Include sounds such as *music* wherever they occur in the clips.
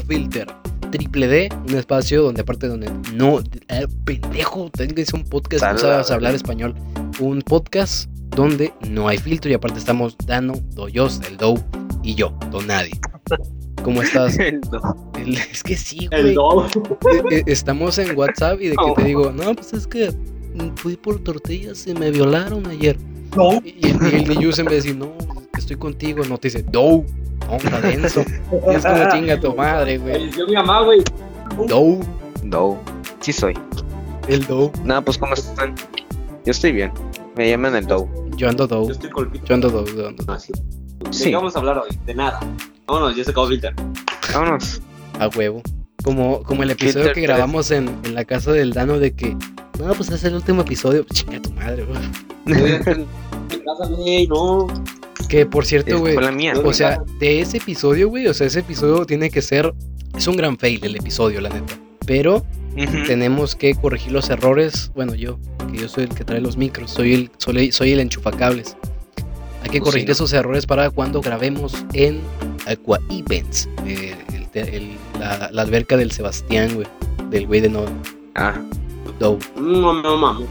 Filter. Triple D, un espacio donde aparte donde no, eh, pendejo, tengo que ser un podcast, no sabes hablar español. Un podcast donde no hay filtro y aparte estamos Dano, Doyos, el Dow y yo, Don Nadie. ¿Cómo estás? *laughs* El do- El- es que sí, El güey. do. Eh, eh, Estamos en WhatsApp y de que Oh. te digo, no, pues es que fui por tortillas y me violaron ayer. No. Y, el- y el de Yus en vez de decir, no, estoy contigo, no te dice, Dow. No, está denso. Y es como chinga tu madre, güey. Yo mi mamá, güey. Dow. do. Sí soy. El Dow. Nada, pues ¿cómo están? Yo estoy bien. Me llaman el do. Yo ando Dow. Yo estoy colpito. Yo ando Dow. yo ando. Así. ¿De Sí. qué vamos a hablar hoy? De nada. Vámonos, ya se acabó Filter. Vámonos. A huevo. Como, como el episodio Filter que grabamos en, en la casa del Dano de que, no, pues es el último episodio. Chinga tu madre, güey. Mi casa, güey, no. Que por cierto, güey. Fue la mía. O sea, de ese episodio, güey, o sea, ese episodio tiene que ser. Es un gran fail el episodio, la neta. Pero tenemos que corregir los errores. Bueno, yo, que yo soy el que trae los micros, soy el, soy, soy el enchufacables. Hay que Pues sí, corregir ¿no? esos errores para cuando grabemos en Aqua Events, eh, el te- el- la, la alberca del Sebastián, güey, del güey de no, Ah. No, no, mami.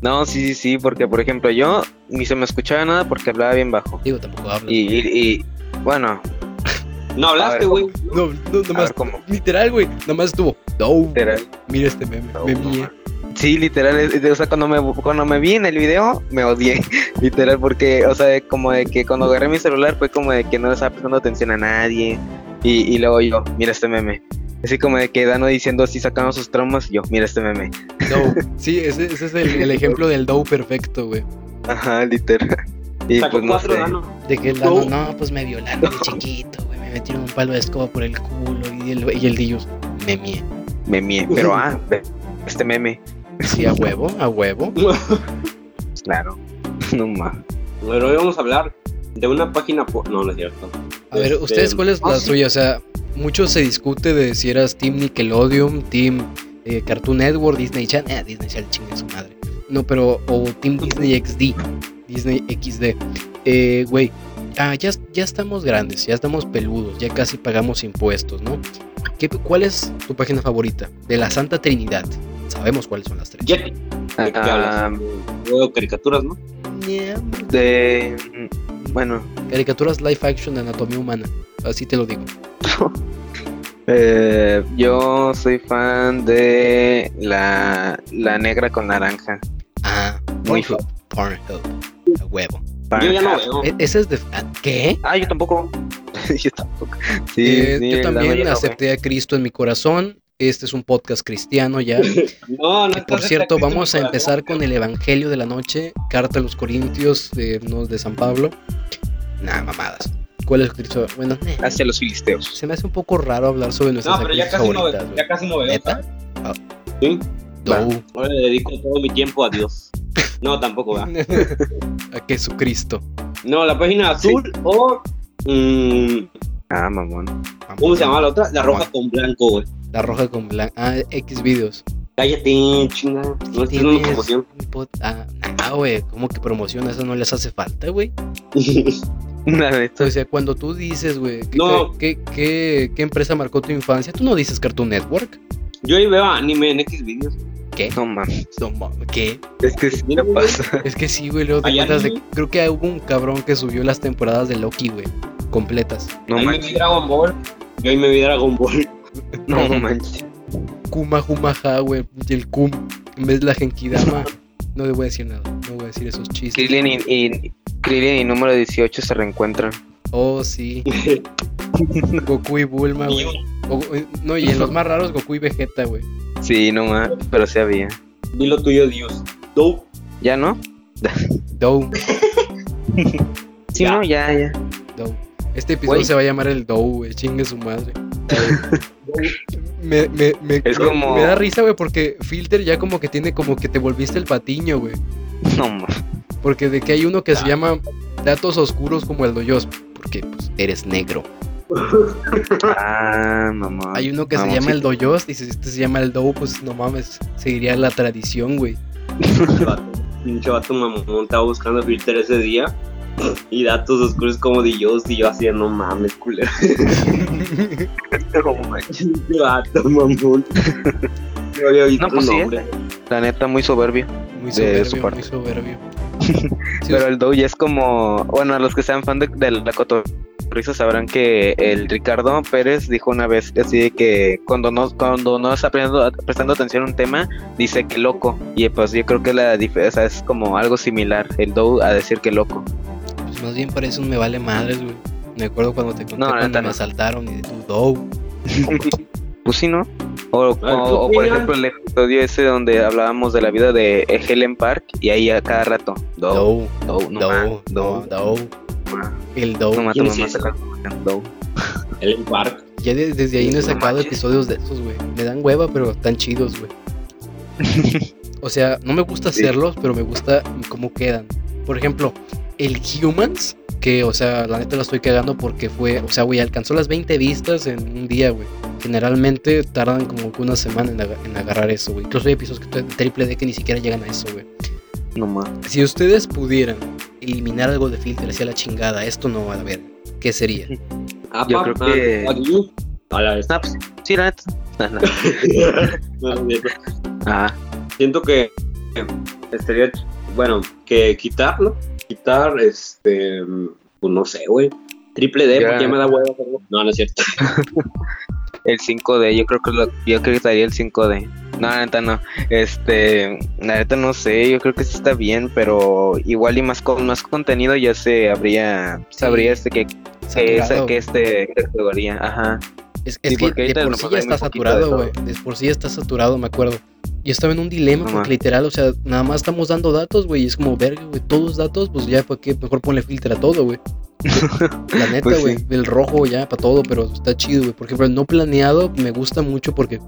No, sí, sí, sí, porque por ejemplo yo ni se me escuchaba nada porque hablaba bien bajo. Digo, tampoco hablo. Y, y, y, bueno, No hablaste, güey. No, no, nomás, cómo. literal, güey, nomás estuvo Dow. Literal. Mira este meme, No, me no, mié. Sí, literal, es- o sea, cuando me, cuando me vi en el video, me odié, *laughs* literal, porque, o sea, como de que cuando agarré mi celular fue como de que no le estaba prestando atención a nadie, y, y luego yo, mira este meme, así como de que Dano diciendo así sacando sus traumas, y yo, mira este meme, Dow. *laughs* Sí, ese, ese es el, el ejemplo del Dow perfecto, güey. ajá, literal, y Sacó pues no cuatro, sé, Dano. De que el Dano, no, pues me violaron de chiquito, güey. Me metieron un palo de escoba por el culo y el, y el Dillos me mié. me mié, pero ah, este meme, Sí, a huevo, a huevo. *laughs* claro, *laughs* no más, Pero hoy vamos a hablar de una página. po- No, no es cierto. A ver, Este, ¿ustedes cuál es ah, la sí. suya? O sea, mucho se discute de si eras Team Nickelodeon, Team eh, Cartoon Network, Disney Channel. Eh, Disney Channel chingue su madre. No, pero. O Team Disney XD. Disney XD. Eh, güey. Ah, ya, ya estamos grandes, ya estamos peludos, ya casi pagamos impuestos, ¿no? ¿Qué, ¿Cuál es tu página favorita? De la Santa Trinidad. Sabemos cuáles son las tres. Yeti. ¿De qué Ah, hablas? Veo caricaturas, ¿no? Yeah. de, bueno, Caricaturas live action de anatomía humana. Así te lo digo. *laughs* Eh, yo soy fan de la, la negra con naranja. Ah, Muy Pornhub. Pornhub. A huevo. Yo ya no veo. E- Ese es de. ah, ¿Qué? Ah, yo tampoco. *laughs* yo tampoco. Sí, Eh, sí, yo también acepté a Cristo en mi corazón. Este es un podcast cristiano ya. *laughs* No, no Que por cierto, vamos a empezar con el Evangelio de la Noche, Carta a los Corintios de, no, de San Pablo. Nah, mamadas. ¿Cuál es Cristo? Bueno, Hacia los filisteos. se me hace un poco raro hablar sobre nuestras No, pero ya casi no, favoritas. veo, güey. ya casi no veo. ¿Neta? ¿sabes? Sí. Dow. Ahora le dedico todo mi tiempo a Dios. No, tampoco va. *laughs* a Jesucristo. No, la página azul o. mm, Ah, mamón. ¿Cómo se llama la otra? La roja con blanco, güey. La roja con blanco. Ah, X videos. Cállate, chinga. No estoy dando promoción. Ah, nah, güey. ¿Cómo que promoción? Eso no les hace falta, güey. *laughs* La neta. O sea, cuando tú dices, güey, ¿qué, No. qué, qué- qué empresa marcó tu infancia? Tú no dices Cartoon Network. Yo ahí veo anime en X videos. ¿Qué? No mames. No mames, ¿Qué? Es que sí me pasa. Es que sí, güey. Luego te ¿Hay encuentras de-? Creo que hubo un cabrón que subió las temporadas de Loki, güey. Completas. No ahí me vi manches. Dragon Ball. Yo ahí me vi Dragon Ball. *laughs* No manches. Kuma Humaha, güey. Y el Kum. En vez de la Genkidama. *laughs* No le voy a decir nada. No voy a decir esos chistes. Krillin y, y, Krillin y número 18 se reencuentran. Oh, sí. *laughs* Goku y Bulma, güey. No, y en los más raros, Goku y Vegeta, güey. Sí, no más. Pero sí había. Dilo tuyo, Dios. Tú. ¿Ya no? Dow, *laughs* Sí, Ya. no, ya, ya. Dow. Este episodio se va a llamar el Dow, güey. Chingue su madre. me, me, me, Es como- me da risa, güey, porque Filter ya como que tiene como que te volviste el patiño, güey. No más. Porque de que hay uno que se llama Datos Oscuros como el Doyos. Porque pues eres negro. Ah, mamá. Hay uno que se llama el Doyos y si este se llama el Dow, pues no mames. Seguiría la tradición, güey. Pinche vato. Mamón. Estaba buscando filter ese día. Y datos oscuros como de yo, y yo hacía, no mames, culero. No manches. Qué vato, mamón. *laughs* No había visto No, pues sí. La neta, muy soberbio. Muy De su soberbio, parte. muy soberbio. *laughs* Sí, Pero el Dow ya es como. Bueno, a los que sean fan de, de la cotorriza sabrán que el Ricardo Pérez dijo una vez así de que cuando no, cuando no está prestando, prestando atención a un tema, dice que loco. Y pues yo creo que la diferencia es como algo similar. El Dow a decir que loco. Pues más bien parece un me vale madres, güey. Me acuerdo cuando te conté No, cuando me asaltaron y de tu dough. *laughs* Pues sí, ¿no? O, o- ¿tú o, por ejemplo el episodio ese donde hablábamos de la vida de Helen Park y ahí a cada rato. Dow, Dough, Dow, no dough. ma. El dough. No Dow. El Park. Ya de- desde ahí no he sacado episodios de esos, güey. Me dan hueva, pero están chidos, güey. *laughs* O sea, no me gusta Sí. hacerlos, pero me gusta cómo quedan. Por ejemplo, el Humans, que, o sea, la neta lo estoy cagando porque fue, o sea, güey, alcanzó las 20 vistas en un día, güey. Generalmente tardan como que una semana en, aga- en agarrar eso, güey. Incluso hay episodios que de triple D que ni siquiera llegan a eso, güey. No más. Si ustedes pudieran eliminar algo de filtro hacia la chingada, esto no va a ver. ¿Qué sería? Ah, Yo pa- creo ah, que-. A la vez. Ah, sí, la neta. *laughs* *laughs* Ah, no. No, no, no. Ah, Siento que estaría, bueno, que quitarlo, quitar, este, pues no sé, güey. Triple D, Ya. porque ya me da huevo. No, no es cierto. *laughs* el 5D, yo creo que lo, yo creo que estaría el 5D. No, la neta no. Este, la neta no sé, yo creo que sí está bien, pero igual y más con más contenido ya se habría, Sí. sabría este que, que, esa- que este categoría, ajá. Es, es Sí, que porque de por sí ya está saturado, güey. De por sí ya está saturado, me acuerdo. Yo estaba en un dilema No porque más. literal, o sea, nada más estamos dando datos, güey. y Es como, verga, güey, todos datos, pues ya, ¿para qué? Mejor ponle filtro a todo, güey. La *laughs* neta, Pues güey. sí. El rojo ya, para todo, pero está chido, güey. Por ejemplo, el no planeado me gusta mucho porque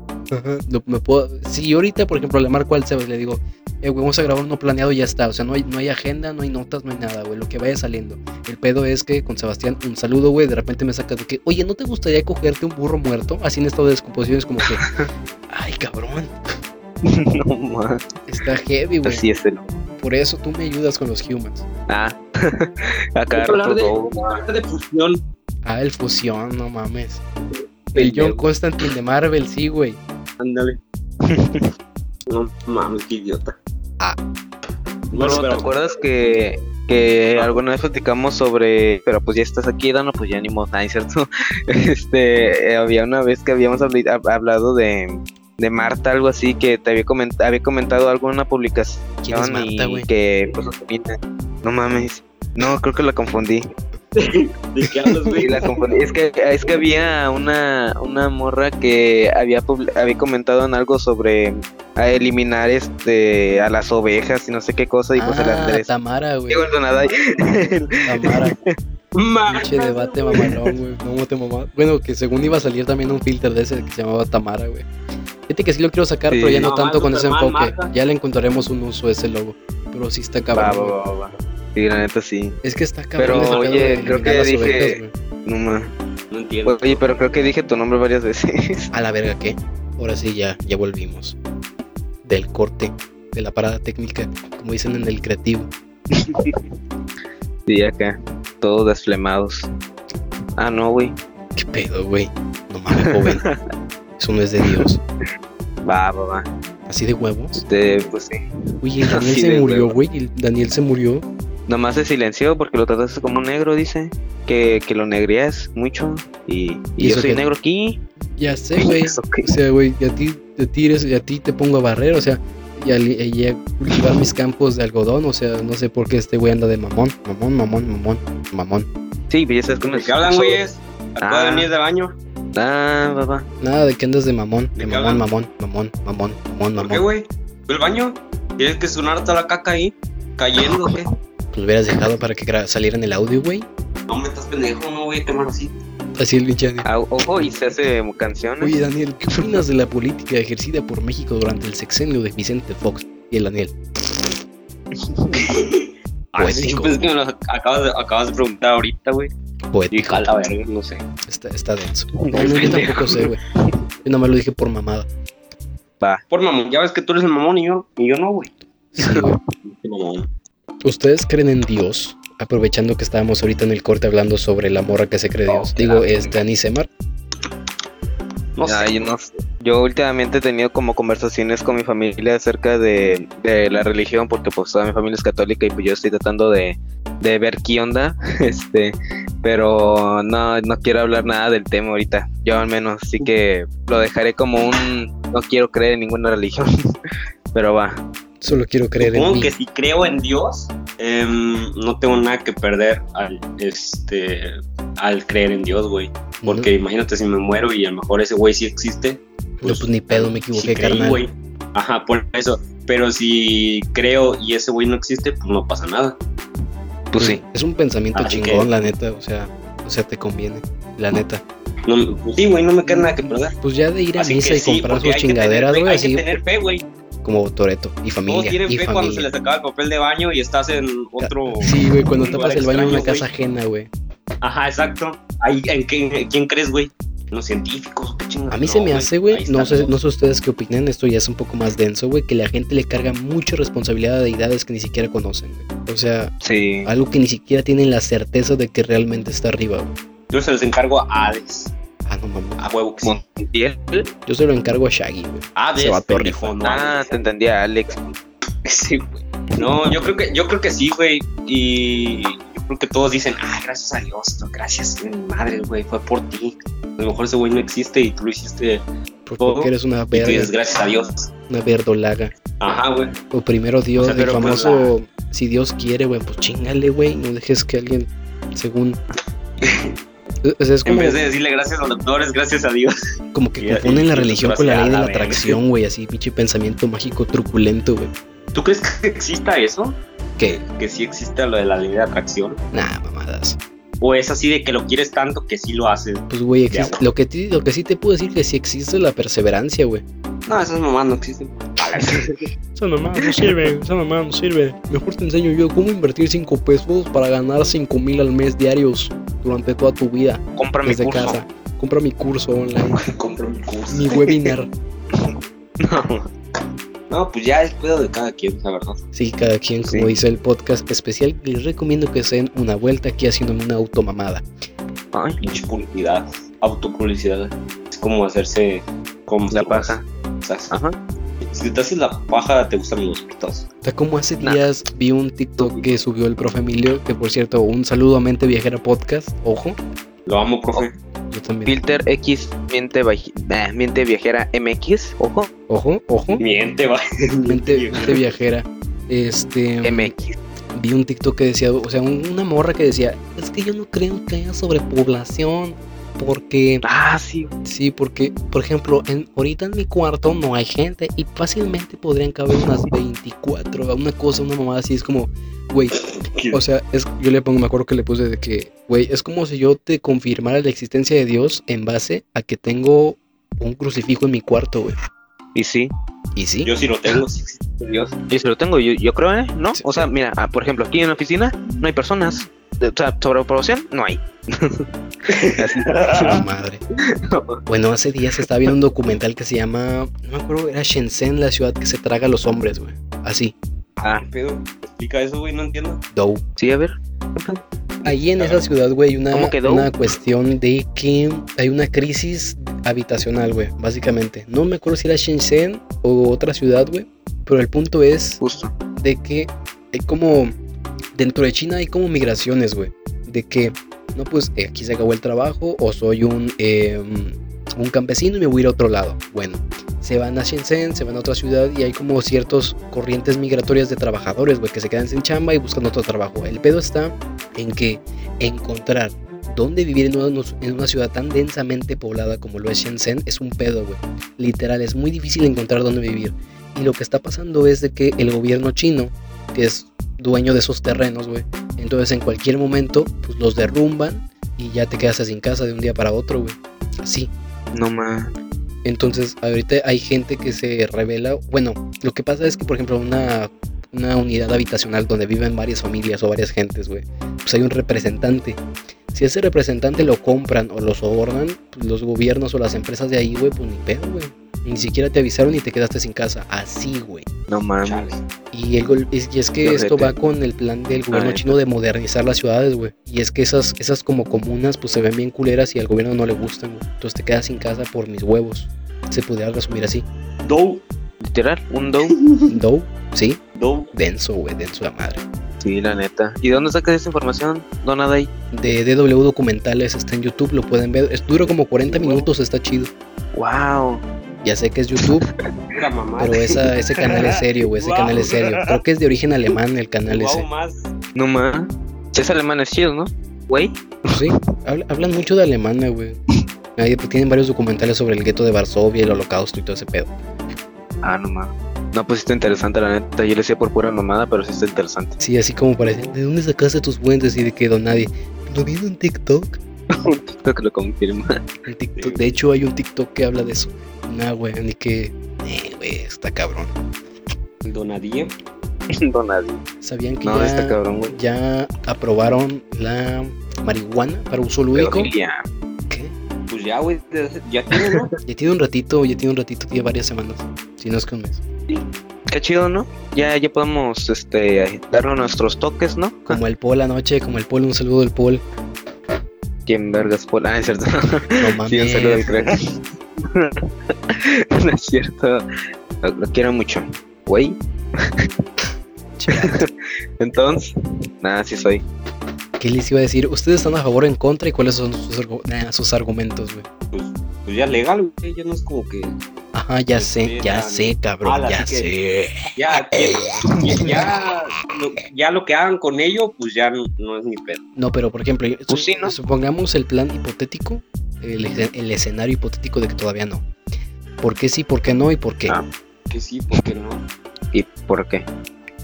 lo- me puedo... Si ahorita, por ejemplo, le marco al Sebas, le digo, eh, güey, vamos a grabar un no planeado y ya está. O sea, no hay, no hay agenda, no hay notas, no hay nada, güey. Lo que vaya saliendo. El pedo es que con Sebastián, un saludo, güey, de repente me saca de que, oye, ¿no te gustaría cogerte un burro muerto? Así en estado de descomposición es como que, *laughs* ay, cabrón, *laughs* no *laughs* más. está heavy, güey. Así es el. Por eso tú me ayudas con los humans. Ah, *laughs* acá hablar de, hablar de fusión. Ah, el fusión, no mames. El John Constantine de Marvel, sí, güey. Ándale. no mames, qué idiota. Ah. Bueno, ¿te acuerdas que, que alguna vez platicamos sobre, pero pues ya estás aquí, Dano, pues ya ni modo, ¿cierto? Este, eh, había una vez que habíamos hablado de, de Marta, algo así, que te había, coment- había comentado algo en una publicación ¿Quién es Marta, y güey? que, pues, no mames, no, creo que la confundí. ¿de qué hablas, güey? Sí, la confundí. Es que, es que había una, una morra que había, publi- había comentado en algo sobre a eliminar este a las ovejas y no sé qué cosa y pues el Ah, Andrés. Tamara, güey. Digo, Donadai. Tamara. Ma- Pinche debate mamalón, güey. ¿Cómo te mamá? Bueno, que según iba a salir también un filter de ese que se llamaba Tamara, güey. Fíjate que sí lo quiero sacar, Sí. pero ya no No, tanto con ese enfoque. Marta. Ya le encontraremos un uso a ese logo. Pero sí está cabrón. va, va, va. Sí, la neta sí. Es que está cabrón. Pero, oye, creo que dije- ovejas. No ma. No entiendo. Oye, pero creo que dije tu nombre varias veces. A la verga, ¿qué? Ahora sí, ya, ya volvimos. Del corte, de la parada técnica, como dicen en el creativo. *laughs* Sí, acá. Todos desflemados. Ah, no, güey. ¿Qué pedo, güey? No mames, joven. *laughs* Eso no es de Dios. Va, va, va. Así de huevos. Este, pues sí. Oye, el *laughs* Daniel Así se murió, güey. El Daniel se murió. Nomás se silenció porque lo trataste como un negro, dice. Que, que lo negrías mucho. Y, ¿Y y yo soy qué? negro aquí. Ya sé, güey. *laughs* O sea, güey, y a ti te tires, y a ti te pongo a barrer, o sea, y a, y a cultivar mis campos de algodón, o sea, no sé por qué este güey anda de mamón, mamón, mamón, mamón, mamón. Sí, pero ya sabes cómo ¿De qué hablan, güeyes? Acabo Ah. de baño. Ah, va. Nada de que andas de mamón, de ¿De qué mamón, hablan? mamón, mamón, mamón, mamón, ¿Por qué, mamón. güey? ¿Fue el baño? ¿Quieres que sonara toda la caca ahí? ¿Cayendo o qué? Pues lo hubieras dejado para que saliera en el audio, güey. No me estás pendejo, no voy a quemar así. Así el pinche. Ah, ojo, y se hace canciones. Oye, Daniel, ¿qué opinas de la política ejercida por México durante el sexenio de Vicente Fox? Y el Daniel. *laughs* Ay, sí, pues es que me lo acabas de, acabas de preguntar ahorita, güey. Y Poético. jala verga, no sé. Está, está denso. No, *laughs* no, yo tampoco sé, güey. Yo nada más lo dije por mamada. Por mamón, ya ves que tú eres el mamón y yo, y yo no, güey. Sí. *laughs* ¿Ustedes creen en Dios? aprovechando que estábamos ahorita en el corte hablando sobre la morra que se cree Dios. Oh, Digo, claro. este, Anisemar. No sé. Ay, yo, no sé. Yo últimamente he tenido como conversaciones con mi familia acerca de, de la religión, porque pues toda mi familia es católica y pues yo estoy tratando de, de ver qué onda, *laughs* este, pero no, no quiero hablar nada del tema ahorita, yo al menos, así que lo dejaré como un, no quiero creer en ninguna religión, *laughs* pero va. Solo quiero creer en Supongo mí. que si creo en Dios, em, no tengo nada que perder al, este, al creer en Dios, güey. Porque imagínate si me muero y a lo mejor ese güey sí existe. No, pues ni pedo, me equivoqué, sí creí, carnal. güey. Ajá, por eso. Pero si creo y ese güey no existe, pues no pasa nada. Pues sí. Es un pensamiento Así chingón, que- la neta, o sea, o sea, te conviene, la neta. No, pues sí, güey, no me queda nada que perder. Pues ya de ir a Así misa y sí, comprar sus chingaderas, güey, Hay así que tener fe, güey. como Toreto y Todos familia. tienen Y fe cuando se familia. les acaba el papel de baño y estás en otro. Sí, güey, cuando tapas el baño en una casa ajena, güey. Ajá, exacto. Ahí, ¿en, qué- en quién crees, güey? ¿En ¿Los científicos? ¿Qué chingados? A mí No, se me hace, güey, no sé, no sé ustedes qué opinan, esto ya es un poco más denso, güey, que la gente le carga mucha responsabilidad a deidades que ni siquiera conocen, güey. O sea, Sí. algo que ni siquiera tienen la certeza de que realmente está arriba, güey. Yo se los encargo a Hades. Ah, no mames. A huevo que sí. Yo se lo encargo a Shaggy, güey. Hades, Se va a pendejo, no Ah, te entendía, Alex. *laughs* Sí, güey. No, yo creo que, yo creo que sí, güey. Y creo que todos dicen, ah, gracias a Dios, no, gracias, madre, güey, fue por ti. A lo mejor ese güey no existe y tú lo hiciste. Porque Todo. eres una Y tú dices, verga, gracias a Dios. una verdolaga. Ajá, güey. O primero Dios, O sea, el pues famoso, si Dios quiere, güey, pues chingale, güey, no dejes que alguien, según... *laughs* O sea, es En como, vez de decirle gracias a los doctores, gracias a Dios. como que confunden la religión nosotros con la ley de la atracción, güey, así, pinche pensamiento mágico truculento, güey. ¿Tú crees que exista eso? Que, Que sí exista lo de la ley de atracción. nah, mamadas. O es así de que lo quieres tanto que sí lo haces. Pues, güey, existe- lo, que lo que sí te puedo decir que sí existe es la perseverancia, güey. No, esas mamás no existen. *laughs* Esa mamá no sirve, esa mamá no sirve. Mejor te enseño yo cómo invertir 5 pesos para ganar 5 mil al mes diarios durante toda tu vida Compra mi desde curso. casa. Compra mi curso online, *laughs* Compro mi curso. mi webinar. *laughs* No. No, pues ya es pedo de cada quien, la verdad. Sí, cada quien, como Sí. dice el podcast especial, les recomiendo que se den una vuelta aquí haciendo una automamada. Ay, Pinche publicidad, autopublicidad. Es como hacerse como la paja. Ajá. Si te haces la paja, te gustan los pitos. O sea, como hace Nah. días vi un TikTok que subió el profe Emilio, que por cierto, un saludo a Mente Viajera Podcast, ojo, Lo amo, profe. Yo también. Filter X miente, nah, miente viajera MX, ojo, Ojo, ojo, Miente, va. *laughs* Mente, Mente Viajera. Este, MX. vi un TikTok que decía, o sea, un- una morra que decía, es que yo no creo que haya sobrepoblación, porque Ah, sí. Sí, porque, por ejemplo, en, ahorita en mi cuarto no hay gente y fácilmente podrían caber unas 24, una cosa, una mamada así, es como, güey, o sea, es, yo le pongo, me acuerdo que le puse de que, güey, es como si yo te confirmara la existencia de Dios en base a que tengo un crucifijo en mi cuarto, güey. Y sí. Y sí, Yo sí lo tengo, sí Dios. Y se lo tengo, yo, yo creo, ¿eh? ¿No? Sí, o sea, mira, ah, por ejemplo, aquí en la oficina no hay personas. De- O sea, sobrepoblación no hay. *laughs* la madre. Bueno, hace días estaba viendo un documental que se llama, no me acuerdo, era Shenzhen, la ciudad que se traga a los hombres, güey. Así, Ah, ¿Qué pedo? Explica eso, güey, no entiendo. Dow. sí, a ver. Ahí en esa ciudad, güey, hay una, una cuestión de que hay una crisis habitacional, güey, básicamente. No me acuerdo si era Shenzhen o otra ciudad, güey. Pero el punto es Justo. de que hay como, dentro de China hay como migraciones, güey. De que, no, pues eh, aquí se acabó el trabajo o soy un, eh, un campesino y me voy a ir a otro lado. Bueno, se van a Shenzhen, se van a otra ciudad y hay como ciertos corrientes migratorias de trabajadores, güey, que se quedan sin chamba y buscan otro trabajo. El pedo está en que encontrar dónde vivir en una, en una ciudad tan densamente poblada como lo es Shenzhen es un pedo, güey. Literal, es muy difícil encontrar dónde vivir. Y lo que está pasando es de que el gobierno chino, que es dueño de esos terrenos, güey, entonces en cualquier momento, pues los derrumban y ya te quedas sin casa de un día para otro, güey. Así. No más. Entonces, ahorita hay gente que se revela. Bueno, lo que pasa es que, por ejemplo, una, una unidad habitacional donde viven varias familias o varias gentes, güey, pues hay un representante. Si ese representante lo compran o lo sobornan, pues los gobiernos o las empresas de ahí, güey, pues ni pedo, güey. Ni siquiera te avisaron y te quedaste sin casa. Así, güey. No mames. Y, el, gol- es, y es que esto va con el plan del gobierno chino de modernizar las ciudades, güey. Y es que esas, esas como comunas pues se ven bien culeras y al gobierno no le gustan, güey. Entonces te quedas sin casa por mis huevos. Se pudiera resumir así. Dow, Literal, un dow. *laughs* Dow, sí, Dow. denso, güey, denso de madre. Sí, la neta. ¿Y dónde sacas esa información? Don Adai. De DW Documentales está en YouTube, lo pueden ver. Es, dura como 40 minutos, está chido. Wow. Ya sé que es YouTube, *laughs* pero esa, ese canal es serio, güey. Ese canal es serio. Creo que es de origen alemán el canal Guau, ese. más. No más. Es alemán, es chido, ¿no? Güey. Sí, habla- hablan mucho de Alemania, güey. Ahí pues, tienen varios documentales sobre el gueto de Varsovia, el holocausto y todo ese pedo. Ah, no más. No, pues sí está interesante, la neta. Yo le decía por pura mamada, pero sí está interesante. Sí, así como parece. ¿De dónde sacaste tus fuentes? Y de que don nadie. Lo vi en un TikTok. *laughs* Un TikTok lo confirma. Un TikTok. De hecho, hay un TikTok que habla de eso. Nah, güey, ni que. Eh, güey, está cabrón. Donadie. Don Adai. *laughs* ¿Sabían que No, ya, está cabrón, güey. ya aprobaron la marihuana para uso lúdico? ¿Qué? Pues ya, güey. Ya tiene, ¿no? *laughs* Ya tiene un ratito, ya tiene un ratito, tiene varias semanas. Si no es que un mes. Qué chido, ¿no? Ya, ya podemos, este, darle nuestros toques, ¿no? Como el Paul anoche, como el Paul, un saludo del Paul. ¿Quién vergas fue? Ah, es cierto. No mames. *laughs* Sí, un saludo al crack. *laughs* no es cierto. Lo, lo quiero mucho. Güey. *laughs* Entonces, nada, sí soy. ¿Qué les iba a decir? ¿Ustedes están a favor o en contra y cuáles son sus, argu- nah, sus argumentos, güey? Pues, ya legal, güey. Ya no es como que. Ajá, ya sé, ya sé, cabrón, ala, ya sé. Ya, *laughs* que- ya, ya, lo, ya lo que hagan con ello, pues ya no, no es mi pedo. No, pero por ejemplo, Pues su- sí, ¿no? supongamos el plan hipotético, el, el escenario hipotético de que todavía no. ¿Por qué sí, por qué no y por qué? Ah. Que sí, ¿por qué no? ¿Y por qué?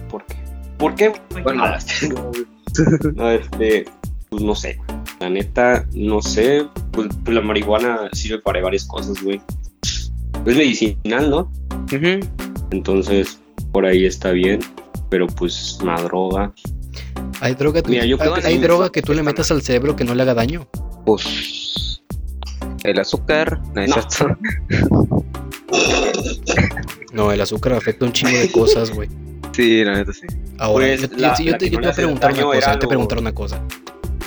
¿Por qué? ¿Por qué? Bueno. Ah, *laughs* no, este, pues no sé. La neta, no sé. Pues, pues la marihuana sirve para varias cosas, güey. Es medicinal, ¿no? Entonces, por ahí está bien. Pero pues una droga. Hay droga, Mira, yo creo hay, que hay droga que tú le metas al cerebro que no le haga daño. Pues. El azúcar. No, es No. el azúcar afecta un chingo de cosas, güey. Sí, la neta sí. Ahora, Pues, yo, yo- la- yo la te, yo te voy a preguntar una cosa, te voy a preguntar una cosa.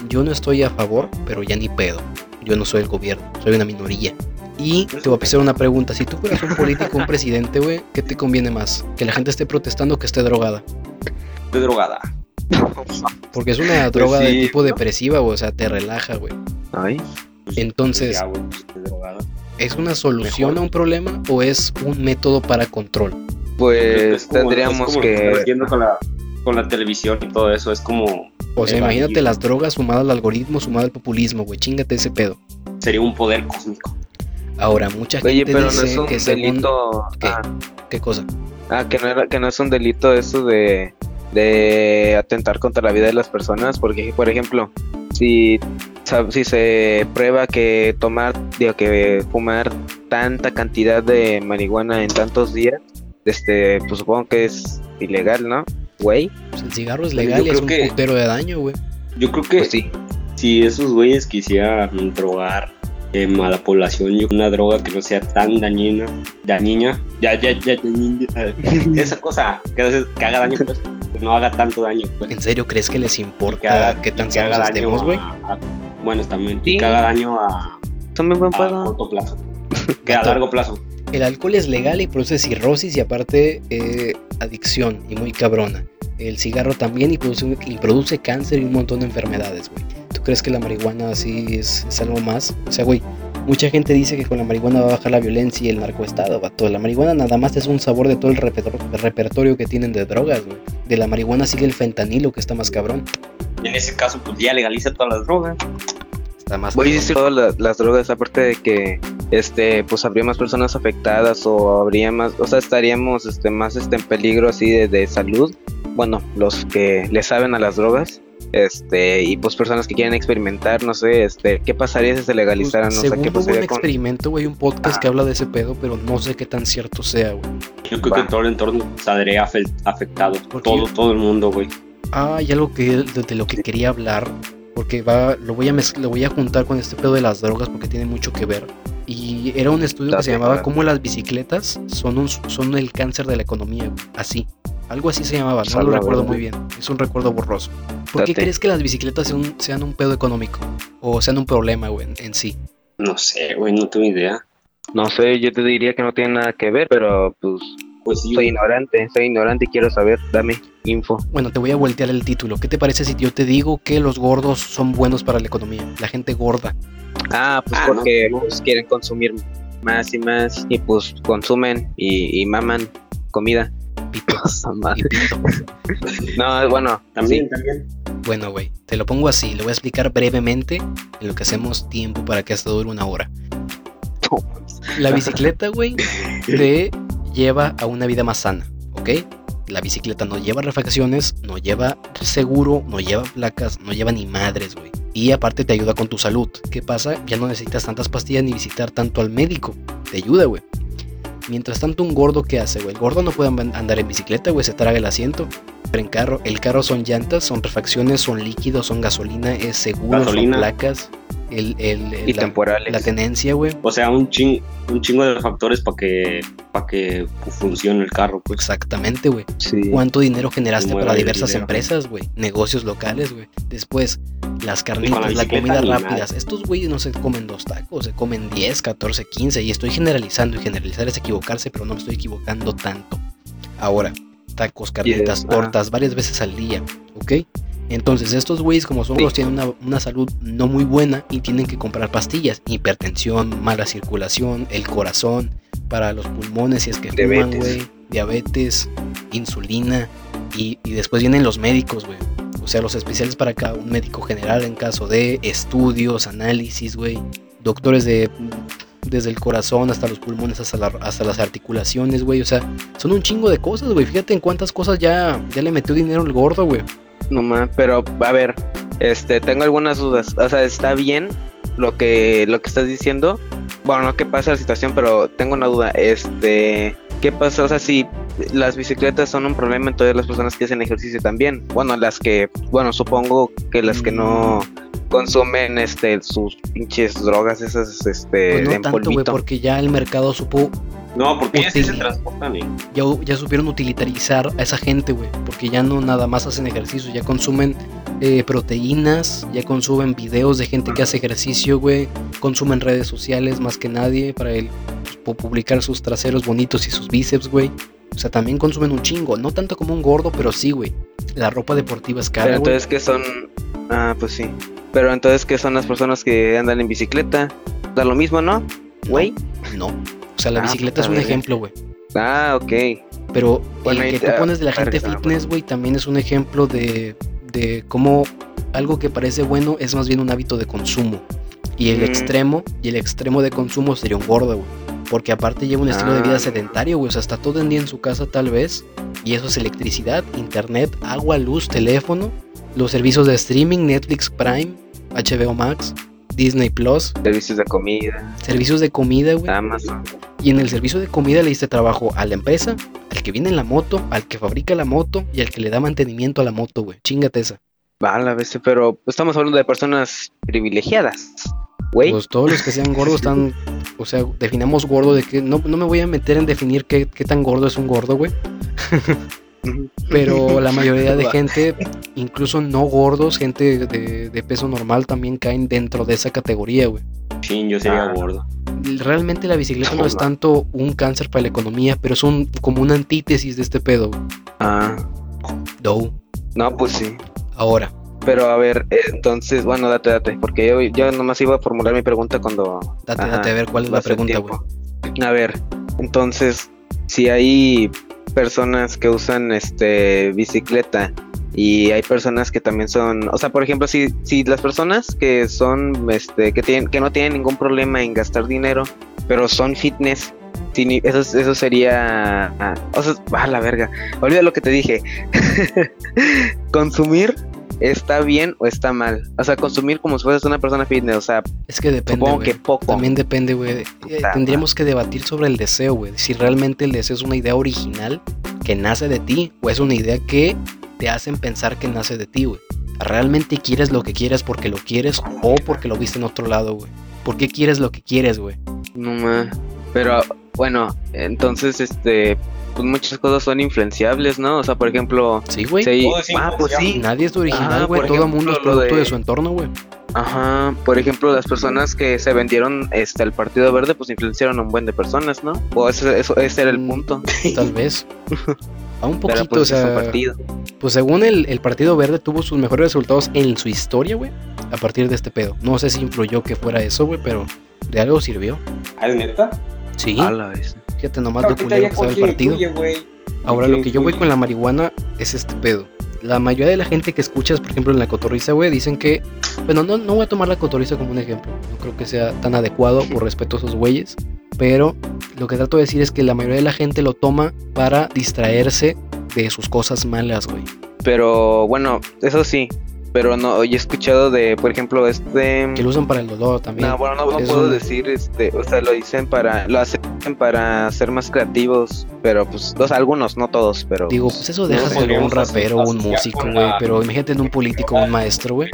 Yo no estoy a favor, pero ya ni pedo. Yo no soy el gobierno, soy una minoría. Y te voy a hacer una pregunta. Si tú fueras un político, un presidente, güey, ¿qué te conviene más? ¿Que la gente esté protestando o que esté drogada? De drogada. Porque es una droga de sí, tipo ¿no? depresiva, güey, o sea, te relaja, güey. Ay. Pues, Entonces, pues ya, pues, drogada. ¿es una solución Mejor. a un problema o es un método para control? Pues Es como- tendríamos es como lo que. con la, con la televisión y todo eso. Es como. O sea, imagínate las drogas sumado al algoritmo, sumado al populismo, güey, chingate ese pedo. Sería un poder cósmico. Ahora, mucha gente Oye, pero no dice es un que según... delito. ¿Qué? Ah, ¿Qué cosa? ah, que, no era, que no es un delito eso de, de atentar contra la vida de las personas. Porque, por ejemplo, si, si se prueba que tomar, digo, que fumar tanta cantidad de marihuana en tantos días, este, pues supongo que es ilegal, ¿no? Güey, Pues el cigarro es legal y es un que- putero de daño, güey. Yo creo que pues sí. si esos güeyes quisieran drogar eh, a la población, una droga que no sea tan dañina, dañina, ya, ya, ya, dañina, eh, esa cosa que, hace- que haga daño, pues, que no haga tanto daño, pues, ¿En serio crees que les importa que haga, qué tan sanos daño estemos, güey? bueno, también, Sí. y que haga daño a, También buen a corto plazo, *laughs* que a largo plazo. El alcohol es legal y produce cirrosis y aparte eh, adicción y muy cabrona. El cigarro también y produce, y produce cáncer y un montón de enfermedades, güey. ¿Tú crees que la marihuana así es, algo más? O sea, güey, mucha gente dice que con la marihuana va a bajar la violencia y el narcoestado, vato. La marihuana nada más es un sabor de todo el repertor- repertorio que tienen de drogas, güey. De la marihuana sigue el fentanilo, que está más cabrón. En ese caso, pues ya legaliza todas las drogas. Está más Voy a todas la- las drogas, aparte de que este pues habría más personas afectadas o habría más, o sea, estaríamos este más este en peligro así de, de salud. Bueno, los que le saben a las drogas, este, y pues personas que quieren experimentar, no sé, este, ¿qué pasaría si se legalizaran? Pues, no sé qué hubo un pasaría con experimento, güey, un podcast Ah. que habla de ese pedo, pero no sé qué tan cierto sea, güey. Yo creo Va. que todo el entorno saldría afe- afectado. Todo, yo- todo el mundo, güey. Ah, hay algo que de, de lo que quería hablar, porque va, lo voy a lo voy a juntar con este pedo de las drogas porque tiene mucho que ver. Y era un estudio que se llamaba. Cómo las bicicletas son, un, son el cáncer de la economía. Así. Algo así se llamaba, no A lo recuerdo muy bien. Es un recuerdo borroso. ¿Por qué crees que las bicicletas sean un, sean un pedo económico? O sean un problema, güey, en, en sí. No sé, güey, no tengo idea. No sé, yo te diría que no tiene nada que ver, pero pues Pues sí, soy ignorante, soy ignorante y quiero saber, dame info. Bueno, te voy a voltear el título. ¿Qué te parece si yo te digo que los gordos son buenos para la economía? La gente gorda. Ah, pues Ah, porque no, pues, quieren consumir más y más y pues consumen y, y maman comida. *laughs* Pito. *laughs* Madre. Y pito. no, bueno, también, también. Bueno, güey, te lo pongo así. Le voy a explicar brevemente en lo que hacemos tiempo para que esto dure una hora. La bicicleta, güey, *laughs* te lleva a una vida más sana, ¿ok? La bicicleta no lleva refacciones, no lleva seguro, no lleva placas, no lleva ni madres, güey. Y aparte te ayuda con tu salud. ¿Qué pasa? Ya no necesitas tantas pastillas ni visitar tanto al médico. Te ayuda, güey. Mientras tanto, un gordo, ¿qué hace, güey? El gordo no puede an- andar en bicicleta, güey, se traga el asiento. En carro, el carro son llantas, son refacciones, son líquidos, son gasolina, es seguro, Gasolina. son placas, el, el- el- y la, temporales. la tenencia, güey. O sea, un, ching, un chingo de factores para que, para que funcione el carro, pues. Exactamente, güey. Sí. ¿Cuánto dinero generaste para diversas dinero. empresas, güey? Negocios locales, güey. Después, las carnitas, la bicicleta comida ni rápidas. Estos güeyes no se comen dos tacos, se comen 10, 14, 15. Y estoy generalizando y generalizar es equivocarse, pero no me estoy equivocando tanto. Ahora, tacos, carnitas, tortas, varias veces al día, ¿ok? Entonces, estos güeyes, como son los tienen una, una salud no muy buena y tienen que comprar pastillas. Hipertensión, mala circulación, el corazón, para los pulmones, si es que fuman, Diabetes. güey. Diabetes, insulina. Y, y después vienen los médicos, güey. O sea, los especiales para cada un médico general en caso de estudios, análisis, güey. Doctores de desde el corazón hasta los pulmones, hasta, la- hasta las articulaciones, güey. O sea, son un chingo de cosas, güey. Fíjate en cuántas cosas ya, ya le metió dinero el gordo, güey. No más, pero a ver, este, tengo algunas dudas. O sea, está bien lo que lo que estás diciendo. Bueno, no que pasa la situación, pero tengo una duda. Este, ¿qué pasa? O sea, si las bicicletas son un problema, entonces las personas que hacen ejercicio también. Bueno, las que, bueno, supongo que las que no consumen este sus pinches drogas esas este Pues no en tanto, güey, porque ya el mercado supo, No, porque ellas sí se transportan, eh. ya, ya supieron utilitarizar a esa gente, güey. Porque ya no nada más hacen ejercicio, ya consumen eh, proteínas, ya consumen videos de gente que hace ejercicio, güey. Consumen redes sociales más que nadie para el, pues, pu- publicar sus traseros bonitos y sus bíceps, güey. O sea, también consumen un chingo. No tanto como un gordo, pero sí, güey. La ropa deportiva es Pero cara, güey. entonces qué son Ah, pues sí. Pero entonces qué son las personas que andan en bicicleta? Da lo mismo, ¿no? Güey. No. O sea, la Ah, bicicleta es puta un ejemplo, güey. Ah, ok. Pero Bueno, el que te- tú pones de la gente fitness, güey, también es un ejemplo de, de cómo algo que parece bueno es más bien un hábito de consumo. Y el Mm. extremo, y el extremo de consumo sería un gordo, güey. Porque aparte lleva un estilo de vida Ah. sedentario, güey. O sea, está todo el día en su casa tal vez. Y eso es electricidad, internet, agua, luz, teléfono, los servicios de streaming, Netflix Prime, HBO Max, Disney Plus, Servicios de comida, servicios de comida, güey. Amazon. Y en el servicio de comida le diste trabajo a la empresa, al que viene en la moto, al que fabrica la moto y al que le da mantenimiento a la moto, güey. Chingate esa. Va, la bestia, pero estamos hablando de personas privilegiadas. Güey. Pues todos los que sean gordos están. O sea, definamos gordo de que. No, no me voy a meter en definir qué, qué tan gordo es un gordo, güey. *laughs* Pero la mayoría de gente, incluso no gordos, gente de, de peso normal, también caen dentro de esa categoría, güey. Chin, yo sería Ah. gordo. Realmente la bicicleta no es tanto un cáncer para la economía, pero es un, como una antítesis de este pedo, güey. Ah, Dow. no, pues sí. Ahora, Pero a ver, eh, entonces, bueno, date, date, porque yo, yo nomás iba a formular mi pregunta cuando... date, Ajá, date a ver cuál es la pregunta, güey. A ver, entonces, si hay personas que usan este bicicleta y hay personas que también son, o sea, por ejemplo, si, si las personas que son, este, que tienen, que no tienen ningún problema en gastar dinero, pero son fitness, eso, eso sería, ah, o sea, a la verga, olvida lo que te dije, *laughs* consumir está bien o está mal, o sea, consumir como si fueras una persona fitness, o sea, Es que depende, supongo que poco. También depende, güey. Eh, tendríamos que debatir sobre el deseo, güey. Si realmente el deseo es una idea original que nace de ti o es una idea que te hacen pensar que nace de ti, güey. ¿Realmente quieres lo que quieres porque lo quieres o porque lo viste en otro lado, güey? ¿Por qué quieres lo que quieres, güey? No más. Pero bueno, entonces este pues muchas cosas son influenciables, ¿no? O sea, por ejemplo, Sí, güey. es ah, pues sí. Nadie es original, güey. Todo el mundo es producto de... de- su entorno, güey. Ajá, por ejemplo, las personas que se vendieron este al Partido Verde, pues influenciaron a un buen de personas, ¿no? O ese, eso, ese era el Mm, punto. *laughs* Tal vez. *laughs* A un Pero poquito, pues o sea. partido. Pues según el, el Partido Verde tuvo sus mejores resultados en su historia, güey. A partir de este pedo. No sé si influyó que fuera eso, güey, pero de algo sirvió. ¿Ah, ¿Es neta? Sí. A la vez. Fíjate nomás lo culero que el partido. Ahora, ¿Quién lo que yo voy con la marihuana es este pedo. La mayoría de la gente que escuchas, por ejemplo, en la cotorriza, güey, dicen que. Bueno, no, no voy a tomar la cotorriza como un ejemplo. No creo que sea tan adecuado por respeto a esos güeyes. Pero lo que trato de decir es que la mayoría de la gente lo toma para distraerse de sus cosas malas, güey. Pero bueno, eso sí. Pero no, yo he escuchado de, por ejemplo, este. Que lo usan para el dolor también. No, bueno, no, no puedo un- decir, este, o sea, lo dicen para, lo hacen para ser más creativos, pero pues, o sea, algunos, no todos, pero. Digo, pues eso No déjaselo a un rapero, un músico, güey. Pero imagínate en un político, un maestro, güey.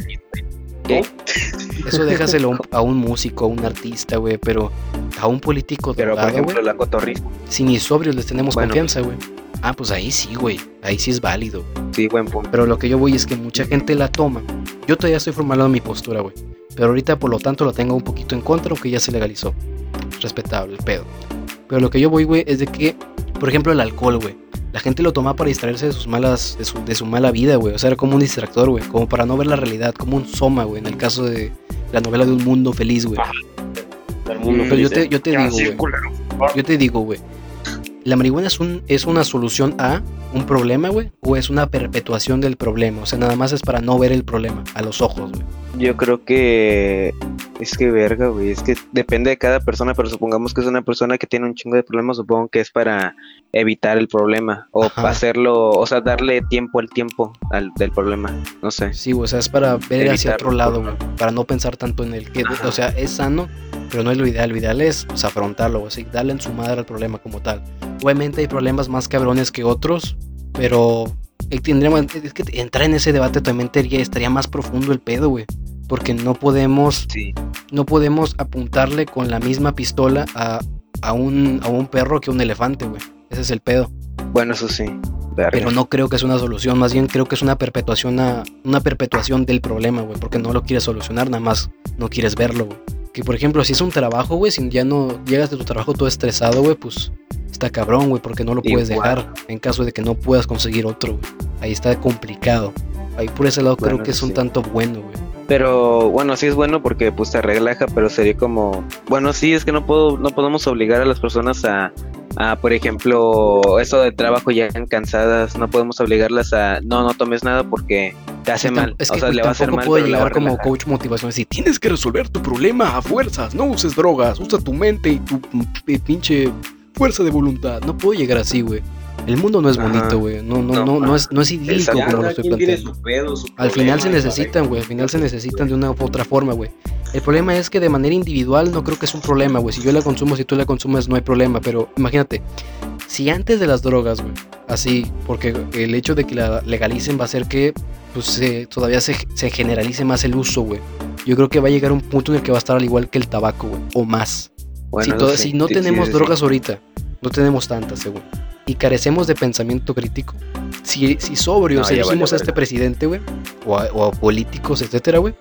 ¿Qué? *laughs* Eso déjaselo a un- a un músico, a un artista, güey. Pero a un político Pero, por ejemplo, la cotorriza, Si ni sobrios les tenemos Bueno, confianza, güey. Ah, pues ahí sí, güey. Ahí sí es válido. sí, buen punto. Pero lo que yo voy es que mucha gente la toma. Yo todavía estoy formulando mi postura, güey. Pero ahorita, por lo tanto, lo tengo un poquito en contra, aunque ya se legalizó. Respetable, el pedo. Pero lo que yo voy, güey, es de que, por ejemplo, el alcohol, güey. La gente lo toma para distraerse de sus malas, de su, de su mala vida, güey. O sea, era como un distractor, güey. Como para no ver la realidad, como un soma, güey. En el caso de la novela de un mundo feliz, güey. Ah, Del mundo Pero yo te, yo te digo, güey. Yo te digo, güey. ¿La marihuana es, un, es una solución a un problema, güey? ¿O es una perpetuación del problema? O sea, nada más es para no ver el problema a los ojos, güey. Yo creo que es que verga, güey, es que depende de cada persona, pero supongamos que es una persona que tiene un chingo de problemas, supongo que es para evitar el problema o Ajá. hacerlo, o sea, darle tiempo al tiempo al, del problema, no sé. Sí, o sea, es para ver hacia otro lado, güey. Para no pensar tanto en el que, Ajá. o sea, es sano, pero no es lo ideal. Lo ideal es pues, afrontarlo, o sea, darle en su madre al problema como tal. Obviamente hay problemas más cabrones que otros, pero eh, tendríamos, es que entrar en ese debate también estaría, estaría más profundo el pedo, güey. Porque no podemos Sí. no podemos apuntarle con la misma pistola a, a un, a un perro que a un elefante, güey. Ese es el pedo. Bueno, eso sí. Verga. Pero no creo que es una solución, más bien creo que es una perpetuación, a- una perpetuación del problema, güey, porque no lo quieres solucionar, nada más no quieres verlo, güey. Que por ejemplo, si es un trabajo, güey, si ya no llegas de tu trabajo todo estresado, güey, pues está cabrón, güey, porque no lo puedes Igual. dejar en caso de que no puedas conseguir otro, güey. Ahí está complicado. Ahí por ese lado creo que es un sí. tanto bueno, güey. Pero bueno, sí es bueno porque pues te relaja, pero sería como, bueno, sí es que no puedo, no podemos obligar a las personas a, a por ejemplo, eso de trabajo ya cansadas, no podemos obligarlas a, no, no tomes nada porque te hace mal, Es que o sea, le va a hacer mal. a llegar como coach motivacional y decir, tienes que resolver tu problema a fuerzas, no uses drogas, usa tu mente y tu pinche fuerza de voluntad. No puedo llegar así, güey. El mundo no es bonito, güey. No, no, no, No, no, es, no es idílico como lo estoy planteando. Al final se necesitan, güey. Al final se necesitan de una u otra forma, güey. El problema es que de manera individual no creo que es un problema, güey. Si yo la consumo, si tú la consumes, no hay problema. Pero imagínate, si antes de las drogas, güey, así, porque el hecho de que la legalicen va a hacer que pues, se- todavía se, se generalice más el uso, güey. Yo creo que va a llegar un punto en el que va a estar al igual que el tabaco, güey, o más. Bueno, si, no tenemos sí, sí. drogas ahorita, no tenemos tantas, según. Y carecemos de pensamiento crítico. Si, si sobrios No, elegimos a este presidente, güey, o a, o a políticos, etcétera, güey,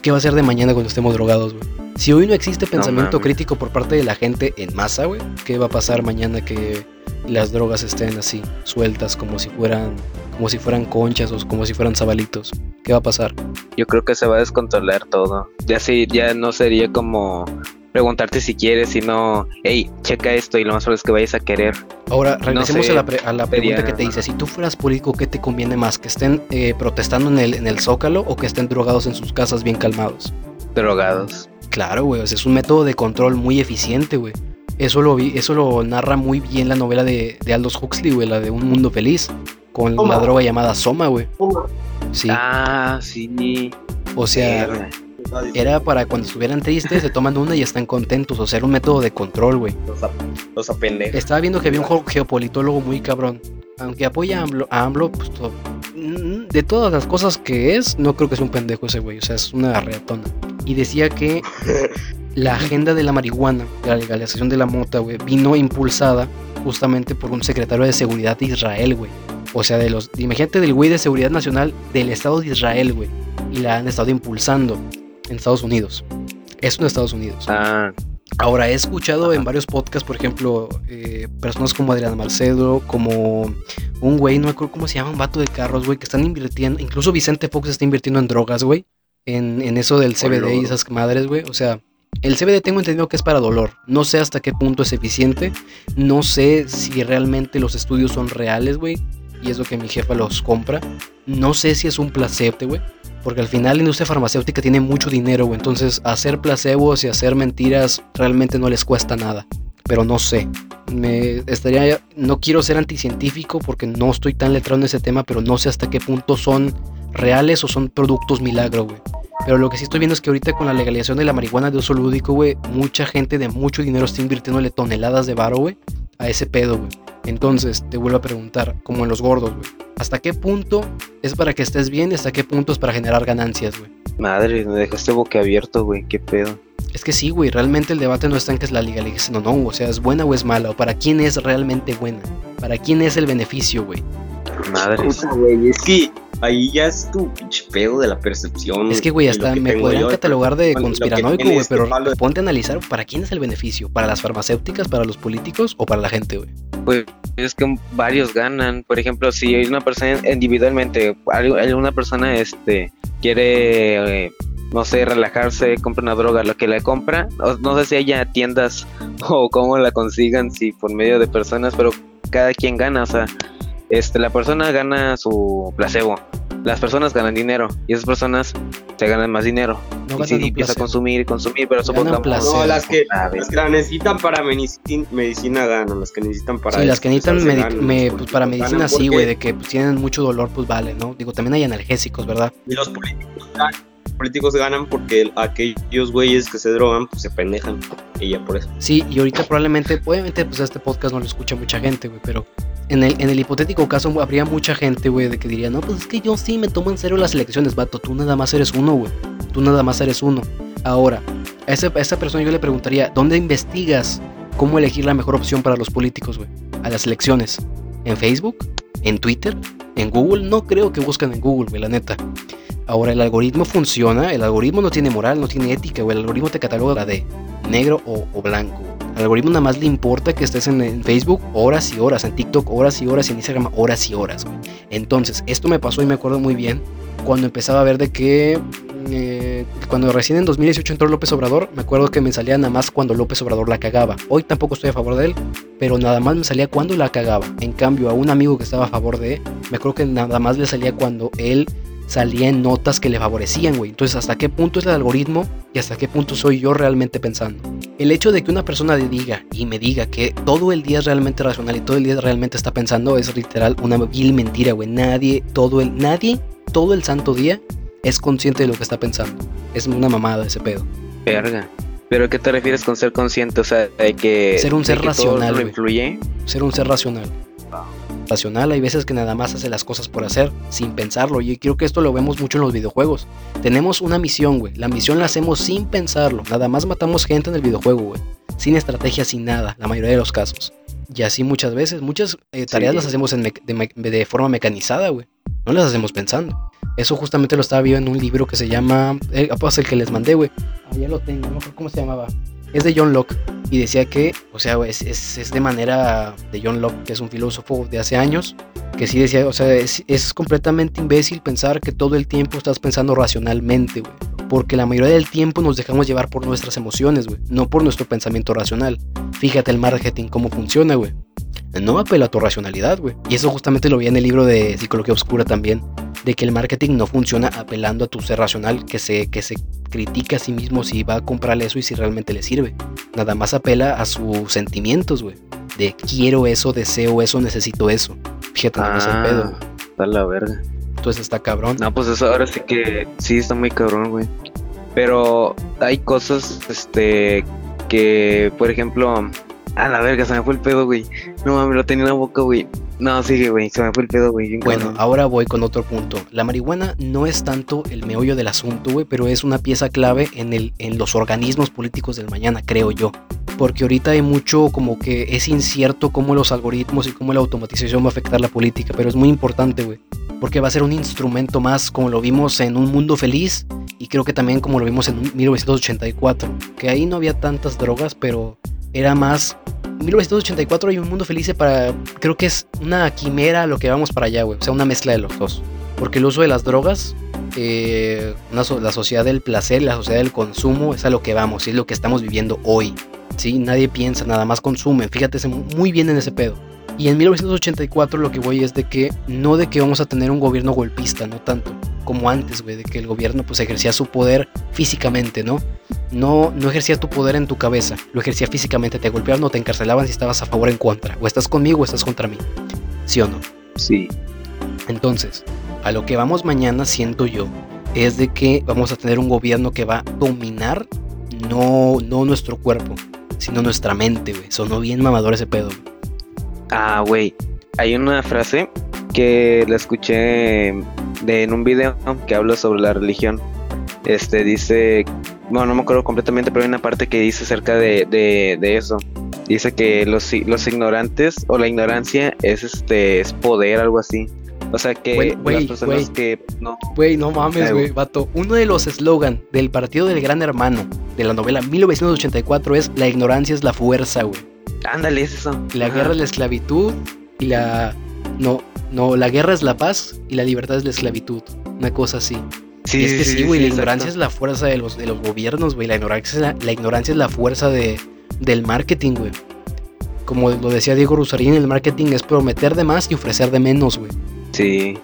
¿qué va a ser de mañana cuando estemos drogados, güey? Si hoy no existe pensamiento crítico por parte de la gente en masa, güey, ¿qué va a pasar mañana que las drogas estén así, sueltas, como si fueran, como si fueran conchas o como si fueran zabalitos? ¿Qué va a pasar? Yo creo que se va a descontrolar todo. Ya sí, ya no sería como preguntarte si quieres, sino, hey, checa esto y lo más probable es que vayas a querer. Ahora, regresemos sé, a la, pre- a la pregunta que te hice. Si tú fueras político, ¿qué te conviene más? ¿Que estén eh, protestando en el, en el Zócalo o que estén drogados en sus casas bien calmados? Drogados. Claro, güey. o sea, es un método de control muy eficiente, güey. Eso lo, vi, eso lo narra muy bien la novela de, de Aldous Huxley, güey, la de Un Mundo Feliz. Con Soma. la droga llamada Soma, güey. Sí. Ah, sí. o sea. Era para cuando estuvieran tristes, se toman una y están contentos. O sea, era un método de control, güey. Los, ap- los apendejas. Estaba viendo que había un geopolitólogo muy cabrón. Aunque apoya a AMLO, a AMLO, pues mm, de todas las cosas que es, no creo que sea un pendejo ese güey. O sea, es una reatona. Y decía que *laughs* la agenda de la marihuana, de la legalización de la mota, güey, vino impulsada justamente por un secretario de seguridad de Israel, güey. O sea, de los, imagínate del güey de seguridad nacional del Estado de Israel, güey. Y la han estado impulsando en Estados Unidos. Es en Estados Unidos. Ah, Ahora, he escuchado en varios podcasts, por ejemplo, eh, personas como Adrián Marcedo, como un güey, no me acuerdo cómo se llama, un vato de carros, güey, que están invirtiendo, incluso Vicente Fox está invirtiendo en drogas, güey, en, en eso del CBD y esas madres, güey. O sea, el CBD tengo entendido que es para dolor. No sé hasta qué punto es eficiente. No sé si realmente los estudios son reales, güey. Y es lo que mi jefa los compra. No sé si es un placebo, güey. Porque al final la industria farmacéutica tiene mucho dinero, güey. Entonces hacer placebos y hacer mentiras realmente no les cuesta nada. Pero no sé. Me estaría. No quiero ser anticientífico porque no estoy tan letrado en ese tema, pero no sé hasta qué punto son reales o son productos milagro, güey. Pero lo que sí estoy viendo es que ahorita con la legalización de la marihuana de uso lúdico, güey, mucha gente de mucho dinero está invirtiéndole toneladas de varo, güey, a ese pedo, güey. Entonces, te vuelvo a preguntar, como en los gordos, güey, ¿hasta qué punto es para que estés bien y hasta qué punto es para generar ganancias, güey? madre, me dejaste boquiabierto, güey. Qué pedo. Es que sí, güey, realmente el debate no está en que es la legalización o no, o sea, es buena o es mala, o para quién es realmente buena, para quién es el beneficio, güey. Madre. Puta, güey, es que ahí ya es tu pinche pedo de la percepción. Es que, güey, hasta que me podrían yo, catalogar de conspiranoico, güey, este pero de- ponte a analizar para quién es el beneficio, para las farmacéuticas, para los políticos o para la gente, güey. Pues es que varios ganan. Por ejemplo, si hay una persona individualmente, alguna persona este quiere, eh, no sé, relajarse, compra una droga, lo que la compra, no sé si haya tiendas *laughs* o cómo la consigan, si por medio de personas, pero cada quien gana, o sea, este, la persona gana su placebo, las personas ganan dinero y esas personas se ganan más dinero. No y si empieza a consumir, consumir, pero supongamos... placebo. No, las que, A ver. las que la necesitan para medicina, medicina ganan, las que necesitan para Sí, las que necesitan ganan, me- los pues para políticos medicina sí, porque- güey, de que pues, tienen mucho dolor, pues vale, ¿no? Digo, también hay analgésicos, ¿verdad? Y los políticos ganan, políticos ganan porque el- aquellos güeyes que se drogan, pues se pendejan. Y ya por eso. Sí, y ahorita probablemente, obviamente, pues este podcast no lo escucha mucha gente, güey, pero en el, en el hipotético caso habría mucha gente, güey, de que diría, no, pues es que yo sí me tomo en serio las elecciones, vato, tú nada más eres uno, güey, tú nada más eres uno. Ahora, a, ese- a esa persona yo le preguntaría, ¿dónde investigas cómo elegir la mejor opción para los políticos, güey? A las elecciones. ¿En Facebook? ¿En Twitter? ¿En Google? No creo que buscan en Google, güey, la neta. Ahora, el algoritmo funciona, el algoritmo no tiene moral, no tiene ética, güey, el algoritmo te cataloga de negro o, o blanco. Al algoritmo nada más le importa que estés en, Facebook horas y horas, en TikTok horas y horas, en Instagram horas y horas. Entonces, esto me pasó y me acuerdo muy bien cuando empezaba a ver de que eh, cuando recién en 2018 entró López Obrador, me acuerdo que me salía nada más cuando López Obrador la cagaba. Hoy tampoco estoy a favor de él, pero nada más me salía cuando la cagaba. En cambio, a un amigo que estaba a favor de, me acuerdo que nada más le salía cuando él salía en notas que le favorecían, güey. Entonces, ¿hasta qué punto es el algoritmo y hasta qué punto soy yo realmente pensando? El hecho de que una persona le diga y me diga que todo el día es realmente racional y todo el día realmente está pensando es literal una vil mentira, güey. Nadie, todo el, nadie, todo el santo día es consciente de lo que está pensando. Es una mamada ese pedo. Verga. ¿Pero qué te refieres con ser consciente? O sea, de que... Ser un ser que todo racional, lo influye. Ser un ser racional. Racional, hay veces que nada más hace las cosas por hacer, sin pensarlo. Y creo que esto lo vemos mucho en los videojuegos. Tenemos una misión, güey. La misión la hacemos sin pensarlo. Nada más matamos gente en el videojuego, güey. Sin estrategia, sin nada, la mayoría de los casos. Y así muchas veces, muchas eh, tareas Sí. las hacemos en de, forma mecanizada, güey. No las hacemos pensando. Eso justamente lo estaba viendo en un libro que se llama. Eh, pues el que les mandé, güey. Ah, ya lo tengo, no sé cómo se llamaba. Es de John Locke. Y decía que, o sea, es, es, es de manera de John Locke, que es un filósofo de hace años, que sí decía, o sea, es, es completamente imbécil pensar que todo el tiempo estás pensando racionalmente, güey. Porque la mayoría del tiempo nos dejamos llevar por nuestras emociones, güey, no por nuestro pensamiento racional. Fíjate el marketing cómo funciona, güey. No apela a tu racionalidad, güey. Y eso justamente lo vi en el libro de Psicología Oscura también, de que el marketing no funciona apelando a tu ser racional, que se, que se critica a sí mismo si va a comprarle eso y si realmente le sirve. Nada más apela a sus sentimientos, güey. De quiero eso, deseo eso, necesito eso. Fíjate, más el pedo. Ah, güey. está la verga. Entonces está cabrón. No, pues eso ahora sí que sí está muy cabrón, güey. Pero hay cosas, este, que, por ejemplo, A la verga, se me fue el pedo, güey. No mames, lo tenía en la boca, güey. No, sigue, güey, se me fue el pedo, güey. Bueno, cabrón. ahora voy con otro punto. La marihuana no es tanto el meollo del asunto, güey, pero es una pieza clave en, el, en los organismos políticos del mañana, creo yo. Porque ahorita hay mucho como que es incierto cómo los algoritmos y cómo la automatización va a afectar la política, pero es muy importante, güey. Porque va a ser un instrumento más como lo vimos en Un Mundo Feliz y creo que también como lo vimos en 1984. Que ahí no había tantas drogas, pero era más 1984 hay un mundo feliz para. Creo que es una quimera lo que vamos para allá, güey. O sea, una mezcla de los dos. Porque el uso de las drogas, eh, la sociedad del placer, la sociedad del consumo, es a lo que vamos, y es lo que estamos viviendo hoy. ¿sí? Nadie piensa, nada más consumen. Fíjate muy bien en ese pedo. Y en 1984 lo que voy es de que no de que vamos a tener un gobierno golpista, no tanto como antes, güey, de que el gobierno pues ejercía su poder físicamente, ¿no? No, no ejercía tu poder en tu cabeza, lo ejercía físicamente, te golpeaban o te encarcelaban si estabas a favor o en contra, o estás conmigo o estás contra mí, ¿sí o no? Sí. Entonces, a lo que vamos mañana, siento yo, es de que vamos a tener un gobierno que va a dominar no, no nuestro cuerpo, sino nuestra mente, güey. Sonó bien mamador ese pedo. güey. Ah, güey. Hay una frase que la escuché de, en un video que habla sobre la religión. Este dice, bueno, no me acuerdo completamente, pero hay una parte que dice acerca de, de, de eso. Dice que los, los ignorantes o la ignorancia es este es poder, algo así. O sea que las personas que no. Güey, no mames, güey. vato. Uno de los eslogan del Partido del Gran Hermano de la novela 1984 es La ignorancia es la fuerza, güey. Ándale, es eso. La Ajá. guerra es la esclavitud y la... No, no, la guerra es la paz y la libertad es la esclavitud. Una cosa así. Sí, es que sí, güey, la exacto. ignorancia es la fuerza de los, de los gobiernos, güey. La ignorancia, es la, la ignorancia es la fuerza de, del marketing, güey. Como lo decía Diego Rusarín, el marketing es prometer de más y ofrecer de menos, güey. Sí.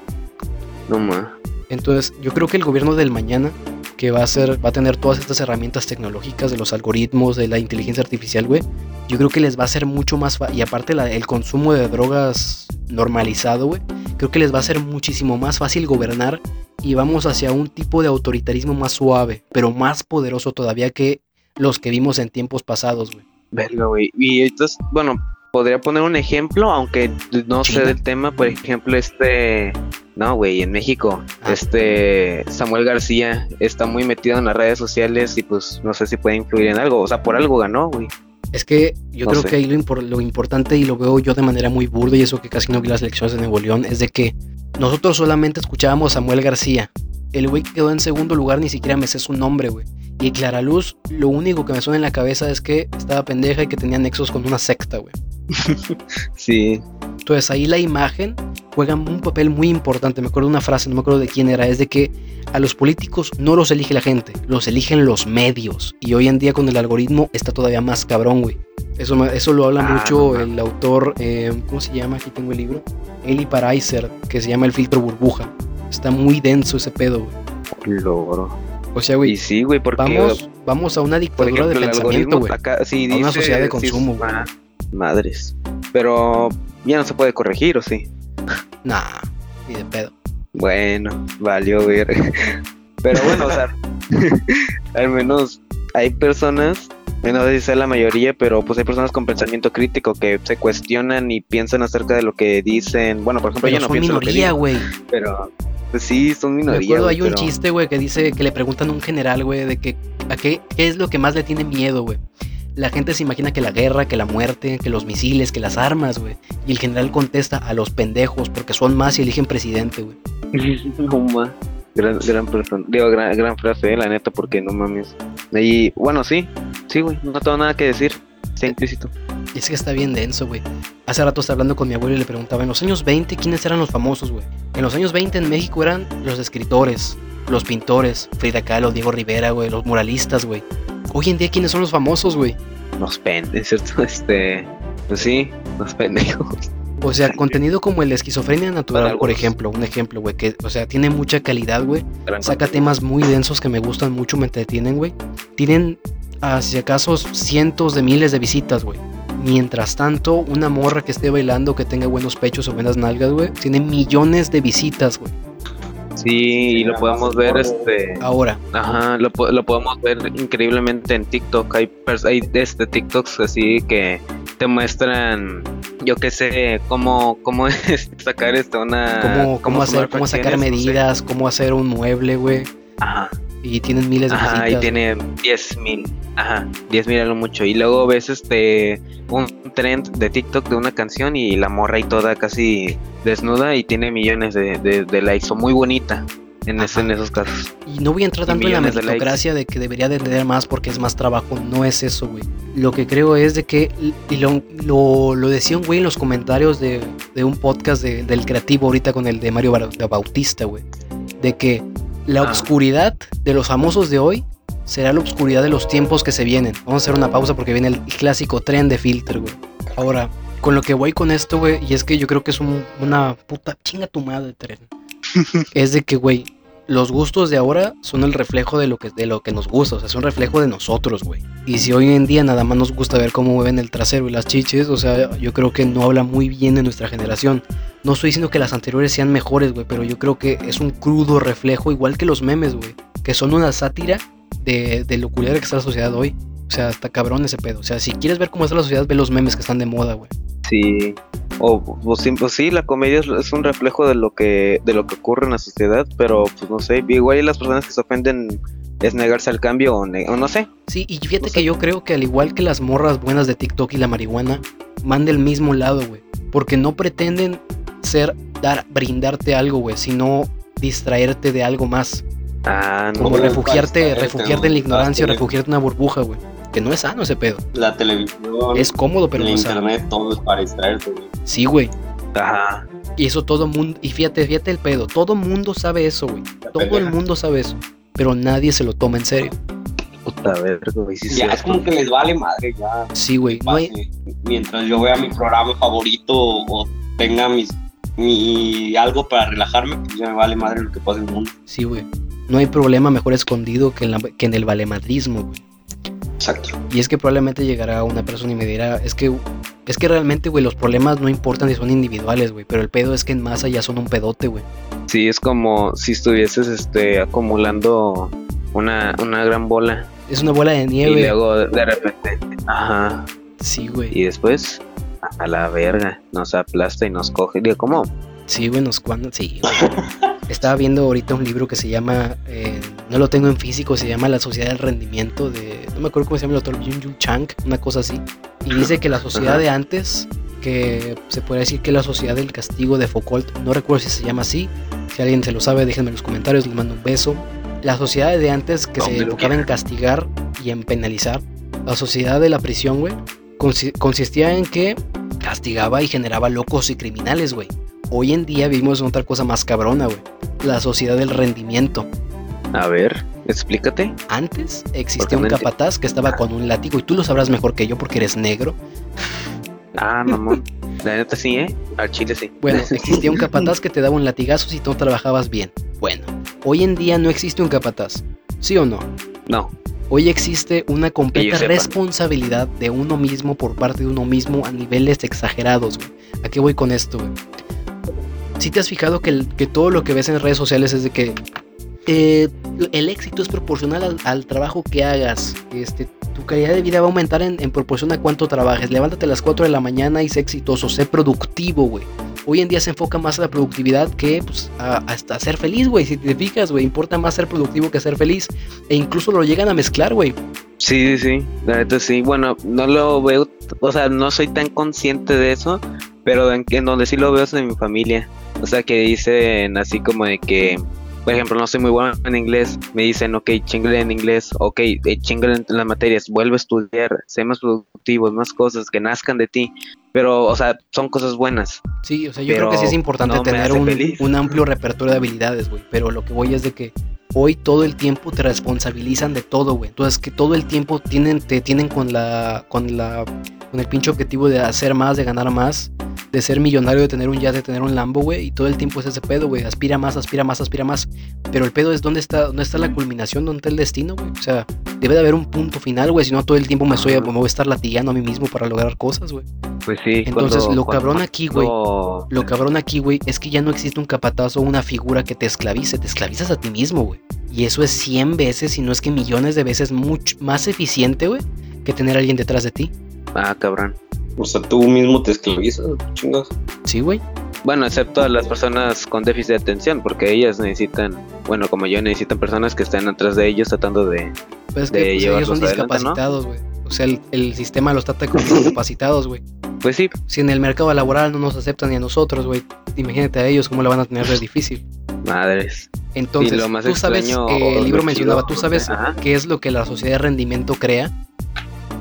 No más. Entonces, yo creo que el gobierno del mañana, que va a ser, va a tener todas estas herramientas tecnológicas de los algoritmos, de la inteligencia artificial, güey. Yo creo que les va a ser mucho más fa- y aparte la- el consumo de drogas normalizado, güey. Creo que les va a ser muchísimo más fácil gobernar y vamos hacia un tipo de autoritarismo más suave, pero más poderoso todavía que los que vimos en tiempos pasados, güey. Verga, güey. Y entonces, bueno, podría poner un ejemplo, aunque no sé China. del tema, por ejemplo, este, no, güey, en México, Ah. este Samuel García está muy metido en las redes sociales y pues no sé si puede influir en algo, o sea, por algo ganó, güey. Es que yo No creo sé. que ahí lo, impor- lo importante y lo veo yo de manera muy burda y eso que casi no vi las elecciones de Nuevo León es de que nosotros solamente escuchábamos a Samuel García. El güey que quedó en segundo lugar ni siquiera me sé su nombre, güey. Y Clara Luz, lo único que me suena en la cabeza es que estaba pendeja y que tenía nexos con una secta, güey. *laughs* Sí, Entonces ahí la imagen juega un papel muy importante. Me acuerdo de una frase, no me acuerdo de quién era, es de que a los políticos no los elige la gente, los eligen los medios. Y hoy en día con el algoritmo está todavía más cabrón, güey. Eso, me- eso lo habla Ah, mucho no el autor, eh, ¿cómo se llama? Aquí tengo el libro. Eli Paraiser, que se llama El filtro burbuja. Está muy denso ese pedo, güey. logro. O sea, Y güey, sí, güey, porque vamos, vamos a una dictadura ejemplo, de pensamiento, güey. sí A una sociedad de consumo, güey. madres. Pero ya no se puede corregir, ¿o sí? Nah, ni de pedo. Bueno, valió ver. *laughs* Pero bueno, o sea, *laughs* al menos hay personas, no sé si sea la mayoría, pero pues hay personas con pensamiento crítico que se cuestionan y piensan acerca de lo que dicen. Bueno, por ejemplo, Pero yo no son pienso minoría, güey. pero pues sí, son Me minoría. acuerdo, güey, hay un pero- chiste, güey, que dice que le preguntan a un general, güey, de que a qué, qué es lo que más le tiene miedo, güey. La gente se imagina que la guerra, que la muerte, que los misiles, que las armas, güey. Y el general contesta a los pendejos porque son más y eligen presidente, güey. *laughs* no ma. Gran, gran persona. Digo, gran, gran frase, eh, la neta, porque no mames. Y bueno, sí, sí, güey, no tengo nada que decir. Está implícito. Y es que está bien denso, güey. Hace rato estaba hablando con mi abuelo y le preguntaba, en los años 20, ¿quiénes eran los famosos, güey? En los años 20 en México eran los escritores, los pintores, Frida Kahlo, Diego Rivera, güey, los muralistas, güey. Hoy en día, ¿quiénes son los famosos, güey? Nos penden, ¿cierto? *laughs* Este, pues sí, nos pendejos. O sea, *laughs* contenido como el de esquizofrenia natural, por ejemplo, un ejemplo, güey, que, o sea, tiene mucha calidad, güey. Saca temas muy densos que me gustan mucho, me entretienen, güey. Tienen, hacia acaso, cientos de miles de visitas, güey. Mientras tanto, una morra que esté bailando, que tenga buenos pechos o buenas nalgas, güey, tiene millones de visitas, güey. Sí, y lo podemos ver, este, Ahora, ajá, lo, lo podemos ver increíblemente en TikTok. Hay, hay este TikToks así que te muestran, yo qué sé, cómo, cómo *laughs* es sacar esto, una... Cómo, cómo, hacer, cómo sacar fracciones, no sé. medidas, cómo hacer un mueble, güey. Ajá. Y tienen miles de Ajá, y tiene 10 mil. Ajá, 10 mil a lo mucho. Y luego ves este un trend de TikTok de una canción y la morra y toda casi desnuda y tiene millones de, de- de likes. O muy bonita en, ese- en esos casos. Y no voy a entrar tanto en la millones de meritocracia de que debería de tener más porque es más trabajo. No es eso, güey. Lo que creo es de que, y lo, lo, lo decía un güey en los comentarios de, de un podcast de- del creativo ahorita con el de Mario Bautista, güey. De que la Ah. obscuridad de los famosos de hoy será la obscuridad de los tiempos que se vienen. Vamos a hacer una pausa porque viene el clásico tren de filter, güey. Ahora, con lo que voy con esto, güey, y es que yo creo que es un- una puta chinga tu madre tren. *laughs* es de que, güey, los gustos de ahora son el reflejo de lo que, de lo que nos gusta, o sea, es un reflejo de nosotros, güey. Y si hoy en día nada más nos gusta ver cómo mueven el trasero y las chiches, o sea, yo creo que no habla muy bien de nuestra generación. No estoy diciendo que las anteriores sean mejores, güey, pero yo creo que es un crudo reflejo, igual que los memes, güey, que son una sátira de, de lo culera que está la sociedad hoy. O sea, está cabrón ese pedo. O sea, si quieres ver cómo está la sociedad, ve los memes que están de moda, güey. Sí. O, o sí, pues sí, la comedia es, es un reflejo de lo que de lo que ocurre en la sociedad, pero pues no sé, igual y las personas que se ofenden es negarse al cambio o, o no sé. Sí, y fíjate No sé. que yo creo que al igual que las morras buenas de TikTok y la marihuana, van del mismo lado, güey. Porque no pretenden ser, dar, brindarte algo, güey, sino distraerte de algo más. Ah, no. Como refugiarte, refugiarte en la ¿no? ignorancia, refugiarte en una burbuja, güey. Que no es sano ese pedo. La televisión, Es cómodo, pero el no es sano. internet, todo es para distraerte, güey. Sí, güey. Ajá. Y eso todo mundo, y fíjate, fíjate el pedo, todo mundo sabe eso, güey. Todo el mundo sabe eso, pero nadie se lo toma en serio. Puta verga, güey. Ya es como que les vale madre, ya. Sí, güey. No hay, pase. Mientras yo vea mi programa favorito o tenga mis, mi algo para relajarme, pues ya me vale madre lo que pasa en el mundo. sí, güey. No hay problema mejor escondido que en, la- que en el valemadrismo, güey. Exacto. Y es que probablemente llegará una persona y me dirá, es que, es que realmente, güey, los problemas no importan si son individuales, güey, pero el pedo es que en masa ya son un pedote, güey. Sí, es como si estuvieses este acumulando una, una gran bola Es una bola de y nieve. luego de repente, ajá, Sí, güey. y después a la verga nos aplasta y nos coge. Digo, ¿cómo? Sí, güey, nos cuando, sí. güey. *laughs* Estaba viendo ahorita un libro que se llama, eh, no lo tengo en físico, se llama La Sociedad del Rendimiento de, no me acuerdo cómo se llama el autor, Yun Yu Chang, una cosa así. Y dice que la sociedad Ajá. de antes, que se puede decir que la sociedad del castigo de Foucault, no recuerdo si se llama así, si alguien se lo sabe, déjenme en los comentarios, les mando un beso. La sociedad de antes que se enfocaba en castigar y en penalizar, la sociedad de la prisión, güey, consi- consistía en que castigaba y generaba locos y criminales, güey. Hoy en día vivimos en otra cosa más cabrona, güey. La sociedad del rendimiento. A ver, explícate. Antes existía un capataz que estaba con un látigo y tú lo sabrás mejor que yo porque eres negro. Ah, mamón. La neta sí, ¿eh? Al chile sí. Bueno, *laughs* existía un capataz que te daba un latigazo si no trabajabas bien. Bueno, hoy en día no existe un capataz. ¿Sí o no? No. Hoy existe una completa responsabilidad de uno mismo por parte de uno mismo a niveles exagerados, güey. ¿A qué voy con esto, güey? Si te has fijado que, que todo lo que ves en redes sociales es de que eh, el éxito es proporcional al, trabajo que hagas. Este, tu calidad de vida va a aumentar en, proporción a cuánto trabajes. Levántate a las 4 de la mañana y sé exitoso, sé productivo, güey. Hoy en día se enfoca más a la productividad que pues, a, hasta a ser feliz, güey. Si te fijas, güey, importa más ser productivo que ser feliz. E incluso lo llegan a mezclar, güey. Sí, sí, sí. La sí. Bueno, no lo veo, o sea, no soy tan consciente de eso, pero en, en donde sí lo veo es en mi familia. O sea, que dicen así como de que, por ejemplo, no soy muy bueno en inglés, me dicen, ok, chingale en inglés, ok, eh, chingale en las materias, vuelve a estudiar, sé más productivo, más cosas que nazcan de ti. Pero, o sea, son cosas buenas. Sí, o sea, yo creo que sí es importante no tener un amplio repertorio de habilidades, güey. Pero lo que voy es de que hoy todo el tiempo te responsabilizan de todo, güey. Entonces que todo el tiempo tienen, te tienen con la, con la, con el pinche objetivo de hacer más, de ganar más, de ser millonario, de tener un yate, de tener un Lambo, güey. Y todo el tiempo es ese pedo, güey. Aspira más, aspira más, aspira más. Pero el pedo es dónde está, dónde está la culminación, dónde está el destino, güey. O sea, debe de haber un punto final, güey. Si no, todo el tiempo me, estoy, me voy a estar latigando a mí mismo para lograr cosas, güey. Pues sí. Entonces, cuando- lo cuando- cabrón aquí, güey, lo cabrón aquí, güey, es que ya no existe un capataz o una figura que te esclavice, te esclavizas a ti mismo, güey. Y eso es 100 veces, si no es que millones de veces mucho más eficiente, güey, que tener a alguien detrás de ti. Ah, cabrón. O sea, tú mismo te esclavizas, chingas. Sí, güey. Bueno, excepto a las personas con déficit de atención, porque ellas necesitan, bueno, como yo, necesitan personas que estén atrás de ellos tratando de... Pues es que De pues, ellos son adelante, ¿no? discapacitados, güey. O sea, el, el sistema los trata como *laughs* discapacitados, güey. Pues sí, Si en el mercado laboral no nos aceptan ni a nosotros, güey, imagínate a ellos cómo la van a tener de difícil. madres. Entonces, lo más tú sabes, eh, el libro lo mencionaba, tú sabes Ajá. qué es lo que la sociedad de rendimiento crea.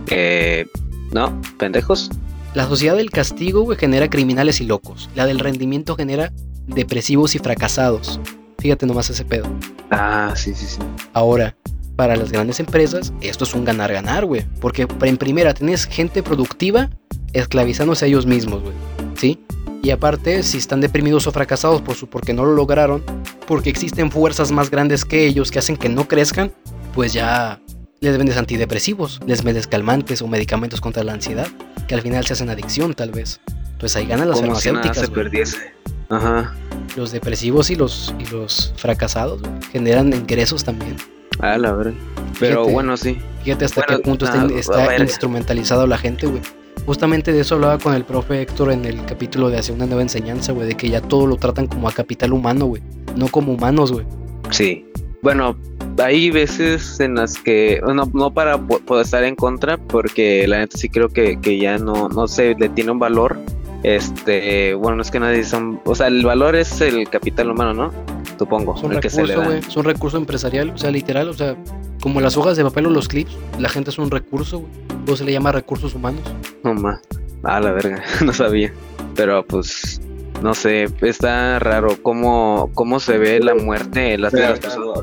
Eh, no, pendejos. La sociedad del castigo, güey, genera criminales y locos. La del rendimiento genera depresivos y fracasados. Fíjate nomás ese pedo. Ah, sí, sí, sí. Ahora, para las grandes empresas, esto es un ganar-ganar, güey. Porque en primera tenés gente productiva esclavizándose a ellos mismos, güey. ¿Sí? Y aparte, si están deprimidos o fracasados por su, porque no lo lograron, porque existen fuerzas más grandes que ellos que hacen que no crezcan, pues ya les vendes antidepresivos, les vendes calmantes o medicamentos contra la ansiedad, que al final se hacen adicción tal vez. Entonces ahí ganan las Como si nada se farmacéuticas, perdiese. Ajá. Los depresivos y los, y los fracasados generan ingresos también. Ah, la verdad. Pero Fíjate. bueno, sí. Fíjate hasta Bueno, qué punto está, ah, está instrumentalizado la gente, güey. Justamente de eso hablaba con el profe Héctor en el capítulo de Hacia una nueva enseñanza, güey, de que ya todo lo tratan como a capital humano, güey. No como humanos, güey. Sí. Bueno, hay veces en las que, no, no para po- poder estar en contra, porque la neta sí creo que, que ya no, no se le tiene un valor. Este, bueno, no es que nadie son, o sea, el valor es el capital humano, ¿no? Supongo, Son el que se le recurso, da. güey. Son recurso empresarial, o sea, literal, o sea, como las hojas de papel o los clips, la gente es un recurso, güey. Luego se le llama recursos humanos. No más. Ah, la verga, *laughs* no sabía. Pero pues, no sé, está raro cómo, cómo se ve la muerte en las personas.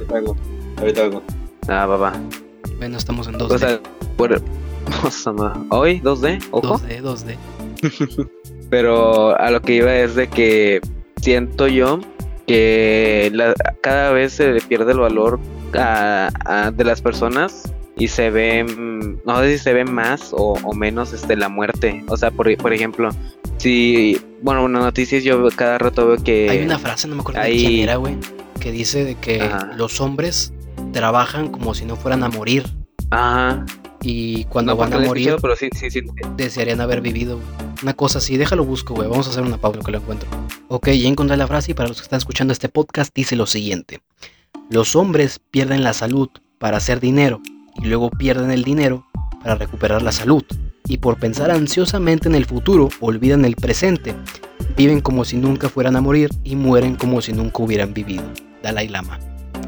Ahorita vengo. Ah, va, va. Bueno, estamos en 2D. O sea, por, o sea, no. hoy 2D, ojo. 2D, 2D. *laughs* Pero a lo que iba es de que siento yo que la- cada vez se le pierde el valor a- a- de las personas y se ve, no sé si se ve más o, o menos este, la muerte. O sea, por, por ejemplo, si, bueno, una noticia yo cada rato veo que... Hay una frase, no me acuerdo de ahí- quién era, güey, que dice de que Ajá. los hombres trabajan como si no fueran a morir. Ajá, Y cuando no van a morir, escuchado, pero sí, sí, sí. desearían haber vivido. Una cosa así, déjalo busco, güey. Vamos a hacer una pausa que lo encuentro. Ok, ya encontré la frase y para los que están escuchando este podcast dice lo siguiente. Los hombres pierden la salud para hacer dinero y luego pierden el dinero para recuperar la salud. Y por pensar ansiosamente en el futuro, olvidan el presente. Viven como si nunca fueran a morir y mueren como si nunca hubieran vivido. Dalai Lama.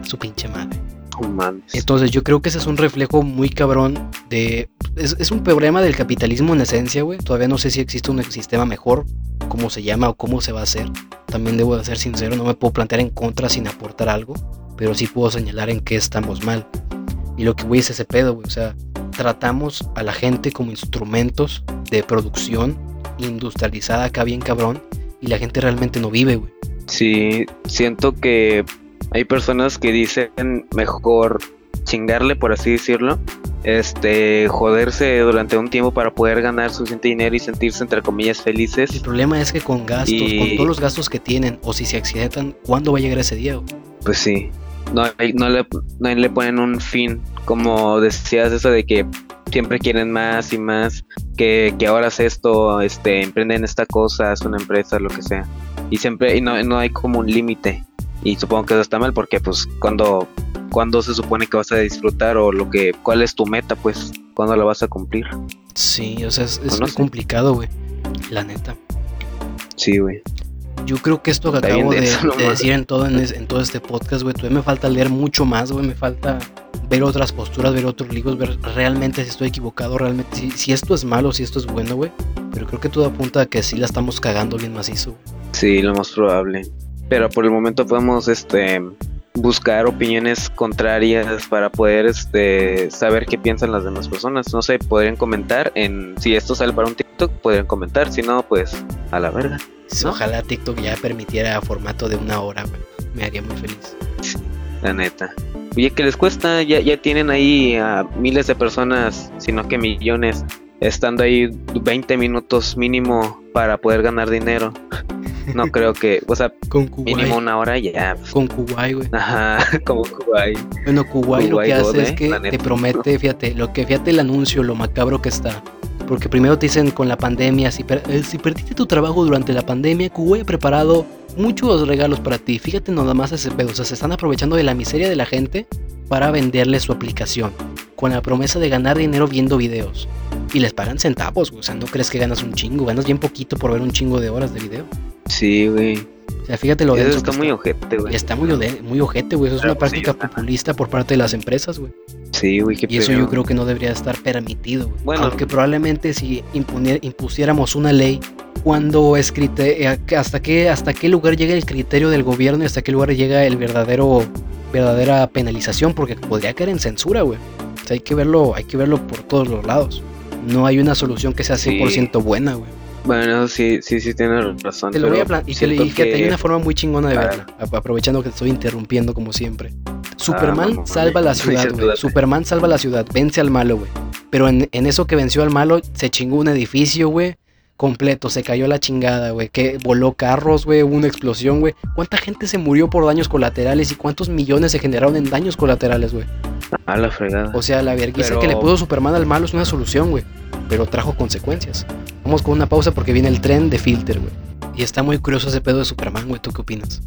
Su pinche madre. Mames. Entonces yo creo que ese es un reflejo muy cabrón de... Es, es un problema del capitalismo en esencia, güey. Todavía no sé si existe un sistema mejor, cómo se llama o cómo se va a hacer. También debo de ser sincero, no me puedo plantear en contra sin aportar algo, pero sí puedo señalar en qué estamos mal. Y lo que voy es ese pedo, güey. O sea, tratamos a la gente como instrumentos de producción industrializada acá bien cabrón y la gente realmente no vive, güey. Sí, siento que hay personas que dicen mejor chingarle, por así decirlo, este, joderse durante un tiempo para poder ganar suficiente dinero y sentirse entre comillas El felices. problema es que con gastos, Y- con todos los gastos que tienen, o si se accidentan, ¿cuándo va a llegar ese día? Pues sí, no, no, le, no le ponen un fin, como decías eso de que siempre quieren más y más, que, que ahora es esto, este, emprenden esta cosa, es una empresa, lo que sea. Y siempre, y no, no hay como un límite. Y supongo que eso está mal porque pues cuando, cuando se supone que vas a disfrutar o lo que, cuál es tu meta, pues, cuándo la vas a cumplir. Sí, o sea, es, es Pues complicado, güey. La neta. Sí, güey. Yo creo que esto que Está acabo de, decir en todo, en, es- en todo este podcast, güey, todavía me falta leer mucho más, güey. Me falta ver otras posturas, ver otros libros, ver realmente si estoy equivocado, realmente si, si esto es malo, si esto es bueno, güey. Pero creo que todo apunta a que sí la estamos cagando bien macizo. Sí, lo más probable. Pero por el momento podemos este buscar opiniones contrarias para poder este saber qué piensan las demás personas. No sé, podrían comentar en si esto sale para un TikTok, podrían comentar, si no, pues a la verga. ¿No? Ojalá TikTok ya permitiera formato de una hora. Me haría muy feliz. La neta. Oye, que les cuesta, ya, ya tienen ahí a miles de personas, sino que millones, estando ahí 20 minutos mínimo para poder ganar dinero. No *laughs* creo que, o sea, Con mínimo una hora ya. Con Kuwait, güey. Ajá, *laughs* como Kuwait. Bueno, Kuwait lo que God, hace es eh, que la te promete, fíjate, lo que fíjate el anuncio, lo macabro que está. Porque primero te dicen con la pandemia, si, eh, perdiste tu trabajo durante la pandemia, Kuwait ha preparado muchos regalos para ti. Fíjate nada más ese pedo. O sea, se están aprovechando de la miseria de la gente para venderle su aplicación. Con la promesa de ganar dinero viendo videos. Y les pagan centavos, güey. O sea, no crees que ganas un chingo. Ganas bien poquito por ver un chingo de horas de video. Sí, güey. O sea, fíjate lo Eso denso está muy ojete, güey. Está muy, muy ojete, güey. Eso es una pues sí, práctica populista por parte de las empresas, güey. Sí, güey, qué Y eso yo creo que no debería estar permitido. güey. Bueno. Aunque probablemente si impusiéramos una ley, cuando es eh, hasta qué hasta qué lugar llega el criterio del gobierno y hasta qué lugar llega el verdadero verdadera penalización, porque podría caer en censura, güey. O sea, hay que verlo, hay que verlo por todos los lados. No hay una solución que sea 100% buena, güey. Bueno, sí, sí, sí, tienes razón. Te lo voy a y, te y siento fíjate, hay que- una forma muy chingona de Ah. verla, ap- aprovechando que te estoy interrumpiendo como siempre. Superman mamón, salva la ciudad, güey. Superman salva la ciudad, vence al malo, güey. Pero en, en eso que venció al malo, se chingó un edificio, güey. Completo, se cayó la chingada, güey. Que voló carros, güey. Hubo una explosión, güey. ¿Cuánta gente se murió por daños colaterales y cuántos millones se generaron en daños colaterales, güey? A la fregada. O sea, la vergüenza Pero- que le puso Superman al malo es una solución, güey. Pero trajo consecuencias. Vamos con una pausa porque viene el tren de Filter, güey. Y está muy curioso ese pedo de Superman, güey. ¿Tú qué opinas?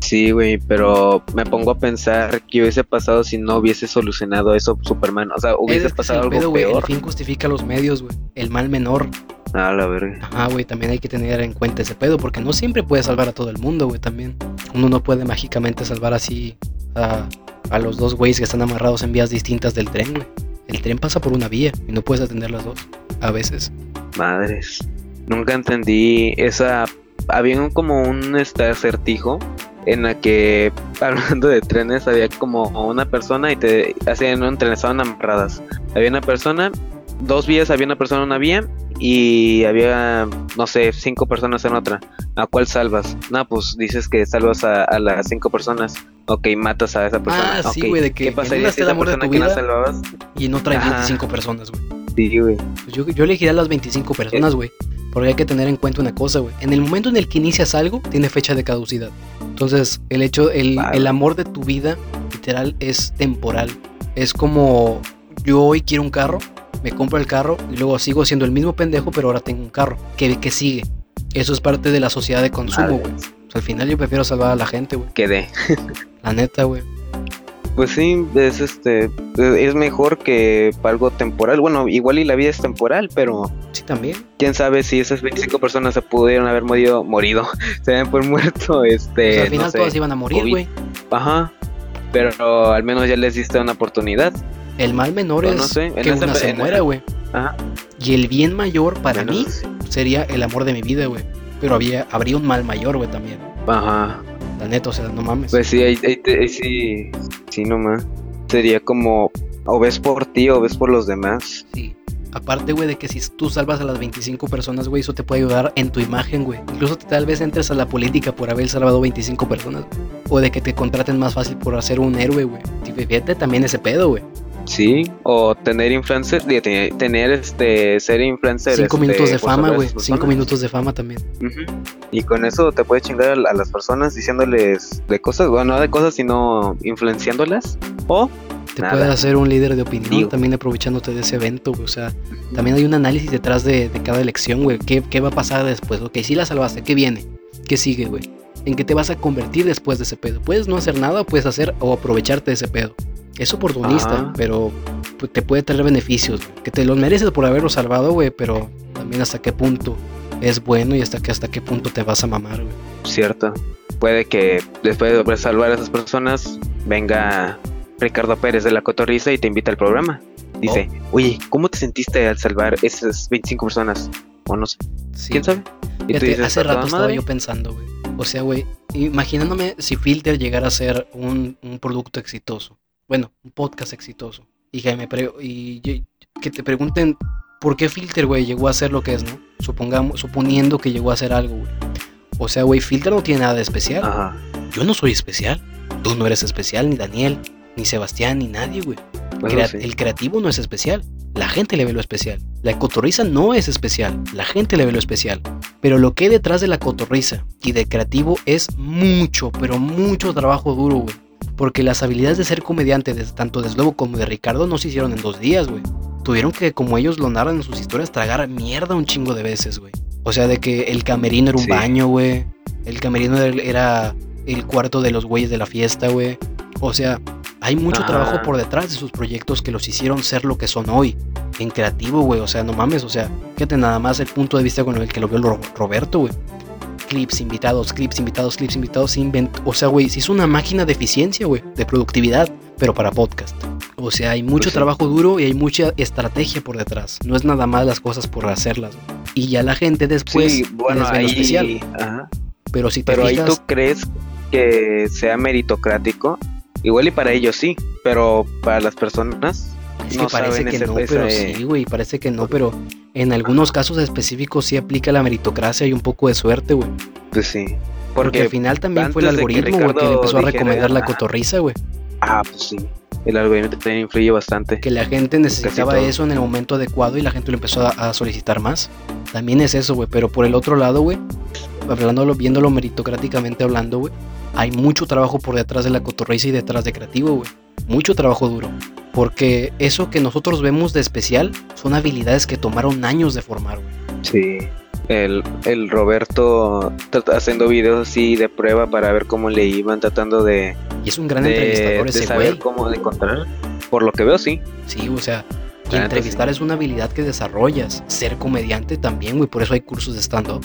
Sí, güey, pero me pongo a pensar qué hubiese pasado si no hubiese solucionado eso Superman. O sea, hubiese Es que es pasado el algo pedo, güey. El peor. fin justifica los medios, güey. El mal menor. A la verga. Ajá, güey. También hay que tener en cuenta ese pedo porque no siempre puede salvar a todo el mundo, güey. También. Uno no puede mágicamente salvar así a, a los dos güeyes que están amarrados en vías distintas del tren, güey. El tren pasa por una vía y no puedes atender las dos. A veces. Madres. Nunca entendí esa. Había como un este, acertijo en la que, *laughs* hablando de trenes, había como una persona y te hacían un tren, estaban amarradas. Había una persona, dos vías, había una persona en una vía y había, no sé, cinco personas en otra. ¿A cuál salvas? No, pues dices que salvas a, a las cinco personas. Ok, matas a esa persona. Ah, sí, güey, de que ¿Qué pasaría una si esa persona que no salvabas? Y no trae Ajá. 25 personas, güey. Sí, güey. Pues yo, yo elegiría a las 25 personas, güey. Porque hay que tener en cuenta una cosa, güey. En el momento en el que inicias algo, tiene fecha de caducidad. Entonces, el hecho, el, el amor de tu vida, literal, es temporal. Es como yo hoy quiero un carro, me compro el carro y luego sigo siendo el mismo pendejo, pero ahora tengo un carro. ¿Qué, qué sigue? Eso es parte de la sociedad de consumo, güey. Madres. O sea, al final yo prefiero salvar a la gente, güey. Quedé. *laughs* La neta, güey. Pues sí, es este es mejor que para algo temporal. Bueno, igual y la vida es temporal, pero Sí, también. quién sabe si esas 25 personas se pudieron haber morido, morido, *laughs* se habían por muerto, este, al final no sé. todas iban a morir, güey. Ajá. Pero al menos ya les diste una oportunidad. El mal menor No, es no sé, en que una se muera, güey. Ajá. Y el bien mayor para Menos mí sería el amor de mi vida, güey. Pero había, habría un mal mayor, güey, también. Ajá. La neta, o sea, no mames. Pues sí, ahí, ahí te- ahí sí, sí nomás. Sería como o ves por ti o ves por los demás. Sí. Aparte, güey, de que si tú salvas a las 25 personas, güey, eso te puede ayudar en tu imagen, güey. Incluso tal vez entres a la política por haber salvado 25 personas. güey. O de que te contraten más fácil por hacer un héroe, güey. Fíjate también ese pedo, güey. Sí, o tener influencer, tener, tener, este, ser influencer. Cinco este, minutos de por fama, güey. Cinco minutos de fama también. Y con eso te puedes chingar a, a las personas diciéndoles de cosas, bueno, no de cosas, sino influenciándolas. O, Te Nada. puedes hacer un líder de opinión Digo. también aprovechándote de ese evento, güey. O sea, también hay un análisis detrás de, de cada elección, güey. ¿Qué, ¿Qué va a pasar después? Ok, si la salvaste, ¿qué viene? ¿Qué sigue, güey? ¿En qué te vas a convertir después de ese pedo? Puedes no hacer nada o puedes hacer o aprovecharte de ese pedo. Es oportunista, Ajá. pero pues, te puede traer beneficios. Que te los mereces por haberlo salvado, güey, pero también hasta qué punto es bueno y hasta, que, hasta qué punto te vas a mamar, güey. cierto, puede que después de salvar a esas personas, venga Ricardo Pérez de la Cotorriza y te invita al programa. Dice, oye, ¿cómo te sentiste al salvar esas 25 personas? O no sé, Sí, ¿quién sabe? Hace "¿A toda rato estaba madre". yo pensando, güey. O sea, güey, imaginándome si Filter llegara a ser un, un producto exitoso. Bueno, un podcast exitoso. Y que, me pre- y yo- que te pregunten por qué Filter, güey, llegó a ser lo que es, ¿no? Supongamos, suponiendo que llegó a ser algo, güey. O sea, güey, Filter no tiene nada de especial. Ajá. Yo no soy especial. Tú no eres especial, ni Daniel, ni Sebastián, ni nadie, güey. Bueno, Crea- sí. El creativo no es especial. La gente le ve lo especial. La cotorriza no es especial. La gente le ve lo especial. Pero lo que hay detrás de la cotorriza y del creativo es mucho, pero mucho trabajo duro, güey. Porque las habilidades de ser comediante, de- tanto de Slobo como de Ricardo, no se hicieron en dos días, güey. tuvieron que, como ellos lo narran en sus historias, tragar mierda un chingo de veces, güey. O sea, de que el camerino era un Sí. baño, güey. El camerino era el cuarto de los güeyes de la fiesta, güey. O sea, hay mucho trabajo por detrás de sus proyectos que los hicieron ser lo que son hoy. En creativo, güey. O sea, no mames. O sea, fíjate nada más el punto de vista con el que lo vio Ro- Roberto, güey. Clips, invitados, clips, invitados, clips, invitados. invent- O sea, güey, se hizo una máquina de eficiencia, güey. De productividad, pero para podcast. O sea, hay mucho Pues sí. trabajo duro y hay mucha estrategia por detrás. No es nada más las cosas por hacerlas. Y ya la gente después sí, bueno, les ve lo especial. ahí. Ajá. Pero si te Pero ahí fijas, tú crees que sea meritocrático. Igual y para ellos sí, pero para las personas es que no parece que no, pero ese- sí, güey, parece que no, pero en algunos casos específicos sí aplica la meritocracia y un poco de suerte, güey. Pues sí. Porque, Porque, al final también fue el algoritmo, güey, que le empezó a dijera, recomendar la "Ah". cotorriza, güey. ah, pues sí. El algoritmo también influye bastante. Que la gente necesitaba eso en el momento adecuado y la gente lo empezó a, a solicitar más. También es eso, güey. Pero por el otro lado, güey, hablándolo, viéndolo meritocráticamente hablando, güey, hay mucho trabajo por detrás de la cotorriza y detrás de creativo, güey. Mucho trabajo duro. Porque eso que nosotros vemos de especial son habilidades que tomaron años de formar, güey. Sí. El, el Roberto haciendo videos así de prueba para ver cómo le iban tratando de, Y es un gran de, entrevistador de ese saber güey. cómo encontrar. Por lo que veo, sí. Sí, o sea, y entrevistar sí. es una habilidad que desarrollas. Ser comediante también, güey. Por eso hay cursos de stand-up.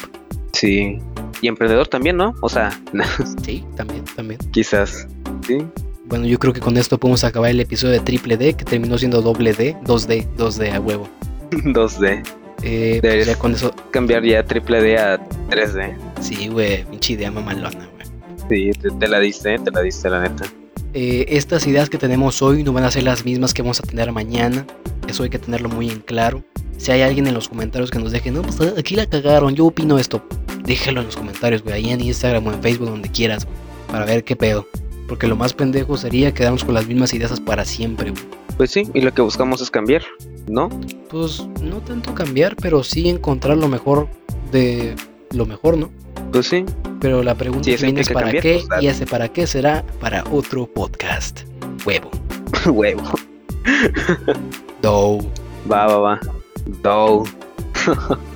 Sí. Y emprendedor también, ¿no? O sea, *laughs* Sí, también, también. quizás. Sí. Bueno, yo creo que con esto podemos acabar el episodio de triple D, que terminó siendo doble D, 2D, 2D a huevo. *laughs* 2D. Eh, pues ya con eso, Cambiar ya triple D a 3D. sí, güey, pinche idea mamalona, güey. Sí, te, te la diste, te la diste, la neta. Eh, estas ideas que tenemos hoy no van a ser las mismas que vamos a tener mañana. Eso hay que tenerlo muy en claro. Si hay alguien en los comentarios que nos deje, no, pues aquí la cagaron, yo opino esto. Déjalo en los comentarios, güey, ahí en Instagram o en Facebook, donde quieras, güey, para ver qué pedo. Porque lo más pendejo sería quedarnos con las mismas ideas para siempre, güey. Pues sí, y lo que buscamos es cambiar, ¿no? Pues no tanto cambiar, pero sí encontrar lo mejor de lo mejor, ¿no? Pues sí. Pero la pregunta Sí, es para cambiar, qué pues, y ese para qué será para otro podcast. Huevo. *laughs* Huevo. Dow. Va, va, va. Dough. *laughs*